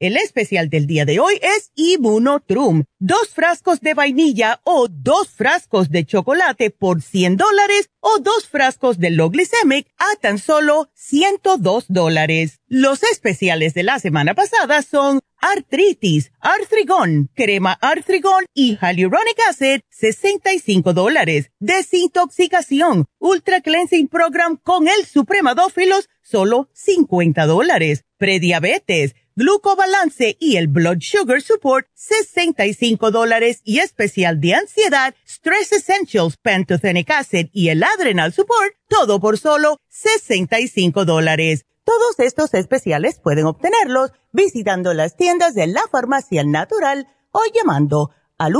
El especial del día de hoy es Immunotrum. Dos frascos de vainilla o dos frascos de chocolate por 100 dólares o dos frascos de Loglicemic a tan solo 102 dólares. Los especiales de la semana pasada son artritis, artrigón, crema artrigón y hyaluronic acid, 65 dólares. Desintoxicación, ultra cleansing program con el supremadófilos, solo 50 dólares. Prediabetes, glucobalance y el blood sugar support, 65 dólares y especial de ansiedad, stress essentials, pantothenic acid y el adrenal support, todo por solo 65 dólares. Todos estos especiales pueden obtenerlos visitando las tiendas de la farmacia natural o llamando al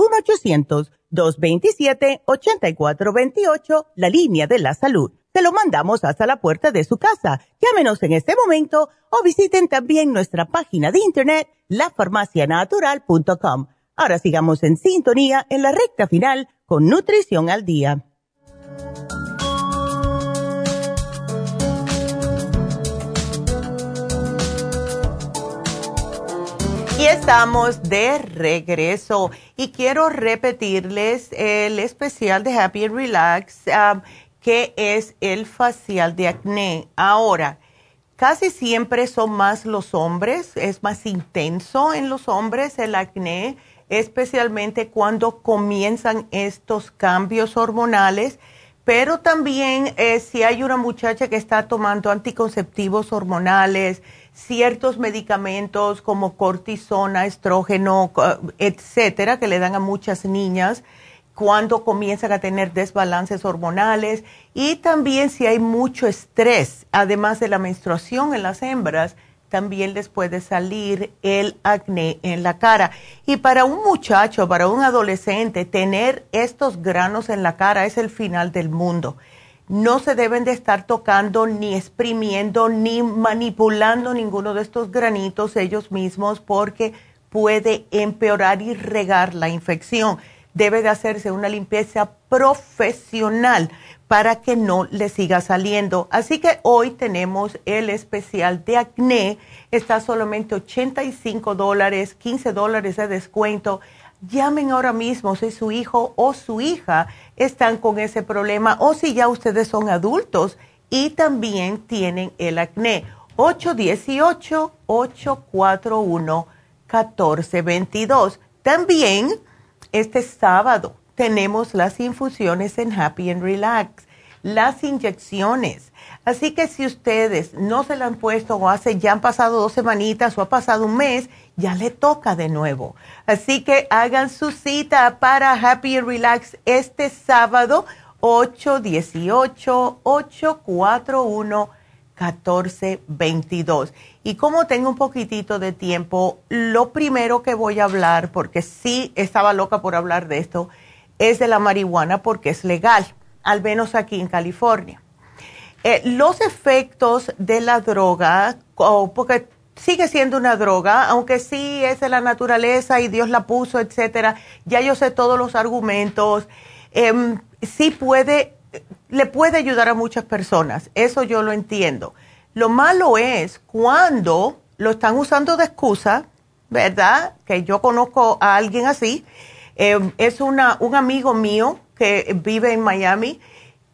1-800-227-8428, la línea de la salud se lo mandamos hasta la puerta de su casa. Llámenos en este momento o visiten también nuestra página de internet, lafarmacianatural.com. Ahora sigamos en sintonía en la recta final con Nutrición al Día. Y estamos de regreso y quiero repetirles el especial de Happy Relax. Um, que es el facial de acné. Ahora, casi siempre son más los hombres, es más intenso en los hombres el acné, especialmente cuando comienzan estos cambios hormonales. Pero también eh, si hay una muchacha que está tomando anticonceptivos hormonales, ciertos medicamentos como cortisona, estrógeno, etcétera, que le dan a muchas niñas cuando comienzan a tener desbalances hormonales y también si hay mucho estrés, además de la menstruación en las hembras, también les puede salir el acné en la cara. Y para un muchacho, para un adolescente, tener estos granos en la cara es el final del mundo no se deben de estar tocando ni exprimiendo ni manipulando ninguno de estos granitos ellos mismos porque puede empeorar y regar la infección. Debe de hacerse una limpieza profesional para que no le siga saliendo. Así que hoy tenemos el especial de acné. Está solamente 85 dólares, 15 dólares de descuento llamen ahora mismo si su hijo o su hija están con ese problema o si ya ustedes son adultos y también tienen el acné. 818-841-1422. También este sábado tenemos las infusiones en Happy and Relax, las inyecciones Así que si ustedes no se la han puesto o hace, ya han pasado dos semanitas o ha pasado un mes, ya le toca de nuevo. Así que hagan su cita para Happy and Relax este sábado 818-841-1422. Y como tengo un poquitito de tiempo, lo primero que voy a hablar, porque sí estaba loca por hablar de esto, es de la marihuana porque es legal, al menos aquí en California. Eh, los efectos de la droga, porque sigue siendo una droga, aunque sí es de la naturaleza y Dios la puso, etcétera, ya yo sé todos los argumentos, em, sí puede, le puede ayudar a muchas personas, eso yo lo entiendo. Lo malo es cuando lo están usando de excusa, ¿verdad? Que yo conozco a alguien así, em, es una, un amigo mío que vive en Miami,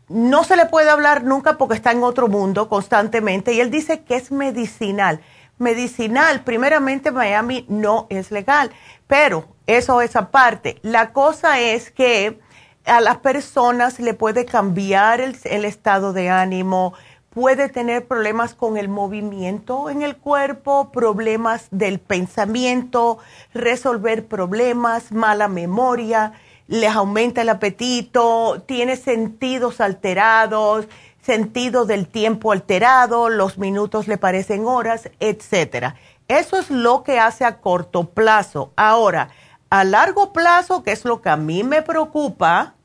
no se le puede hablar nunca porque está en otro mundo constantemente y él dice que es medicinal. Medicinal, primeramente Miami no es legal, pero eso es aparte. La cosa es que a las personas le puede cambiar el, estado de ánimo, puede tener problemas con el movimiento en el cuerpo, problemas del pensamiento, resolver problemas, mala memoria les aumenta el apetito, tiene sentidos alterados, sentido del tiempo alterado, los minutos le parecen horas, etcétera. Eso es lo que hace a corto plazo. Ahora, a largo plazo, que es lo que a mí me preocupa,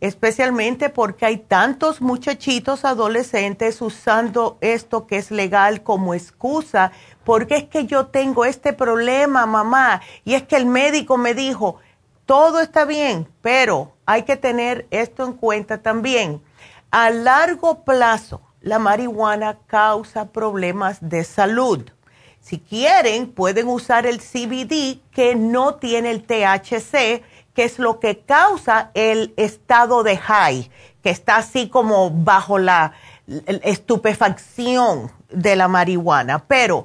especialmente porque hay tantos muchachitos adolescentes usando esto que es legal como excusa, porque es que yo tengo este problema, mamá, y es que el médico me dijo, todo está bien, pero hay que tener esto en cuenta también. A largo plazo, la marihuana causa problemas de salud. Si quieren, pueden usar el CBD que no tiene el THC, que es lo que causa el estado de high, que está así como bajo la estupefacción de la marihuana. Pero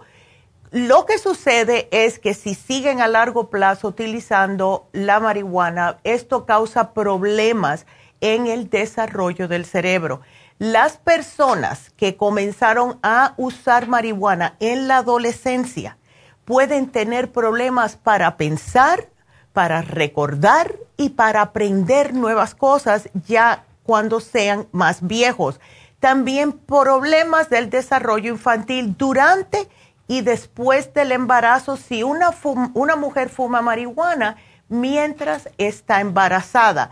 lo que sucede es que si siguen a largo plazo utilizando la marihuana, esto causa problemas en el desarrollo del cerebro. Las personas que comenzaron a usar marihuana en la adolescencia pueden tener problemas para pensar, para recordar y para aprender nuevas cosas ya cuando sean más viejos. También problemas del desarrollo infantil durante y después del embarazo si una, una mujer fuma marihuana mientras está embarazada.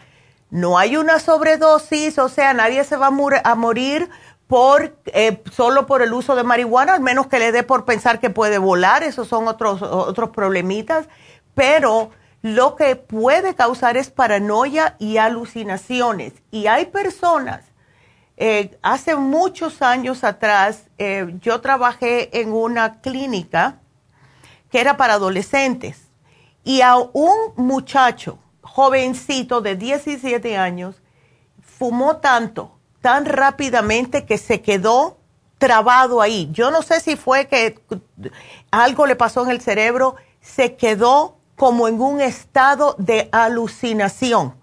No hay una sobredosis, o sea, nadie se va a, morir por, eh, solo por el uso de marihuana, al menos que le dé por pensar que puede volar, esos son otros, otros problemitas, pero lo que puede causar es paranoia y alucinaciones. Y hay personas eh, hace muchos años atrás, eh, yo trabajé en una clínica que era para adolescentes y a un muchacho jovencito de 17 años fumó tanto tan rápidamente que se quedó trabado ahí. Yo no sé si fue que algo le pasó en el cerebro, se quedó como en un estado de alucinación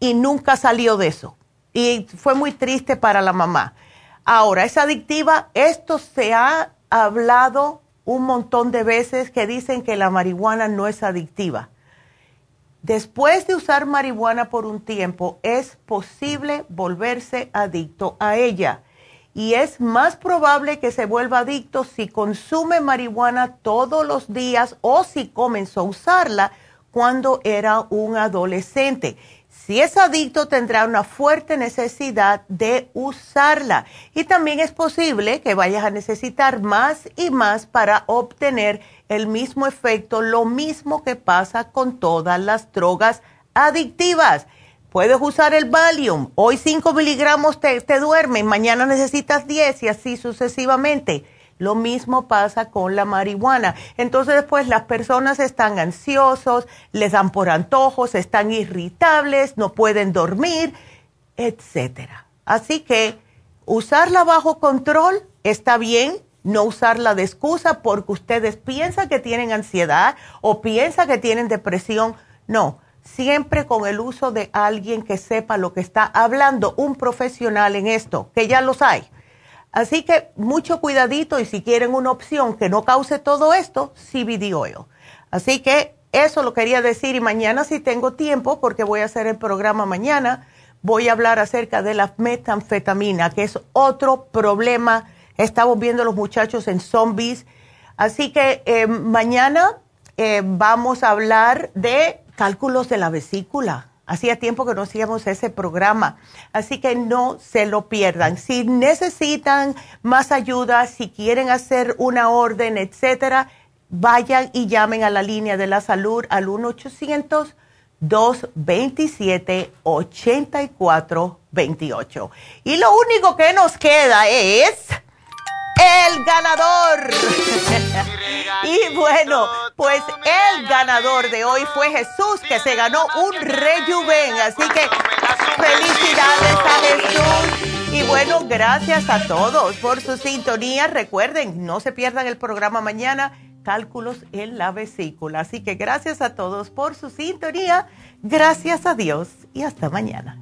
y nunca salió de eso. Y fue muy triste para la mamá. Ahora, es adictiva. Esto se ha hablado un montón de veces que dicen que la marihuana no es adictiva. Después de usar marihuana por un tiempo, es posible volverse adicto a ella. Y es más probable que se vuelva adicto si consume marihuana todos los días o si comenzó a usarla cuando era un adolescente. Si es adicto, tendrá una fuerte necesidad de usarla. Y también es posible que vayas a necesitar más y más para obtener el mismo efecto, lo mismo que pasa con todas las drogas adictivas. Puedes usar el Valium. Hoy 5 miligramos te, te mañana necesitas 10 y así sucesivamente. Lo mismo pasa con la marihuana. Entonces después las personas están ansiosos, les dan por antojos, están irritables, no pueden dormir, etcétera. Así que usarla bajo control está bien, no usarla de excusa porque ustedes piensan que tienen ansiedad o piensan que tienen depresión. No, siempre con el uso de alguien que sepa lo que está hablando, un profesional en esto, que ya los hay. Así que mucho cuidadito y si quieren una opción que no cause todo esto, CBD oil. Así que eso lo quería decir y mañana si tengo tiempo, porque voy a hacer el programa mañana, voy a hablar acerca de la metanfetamina, que es otro problema. Estamos viendo los muchachos en zombies. Así que eh, mañana eh, vamos a hablar de cálculos de la vesícula Hacía tiempo que no hacíamos ese programa, así que no se lo pierdan. Si necesitan más ayuda, si quieren hacer una orden, etcétera, vayan y llamen a la línea de la salud al 1-800-227-8428. Y lo único que nos queda es el ganador. y bueno, pues el ganador de hoy fue Jesús, que se ganó un rejuven. Así que felicidades a Jesús. Y bueno, gracias a todos por su sintonía. Recuerden, no se pierdan el programa mañana, cálculos en la vesícula. Así que gracias a todos por su sintonía. Gracias a Dios y hasta mañana.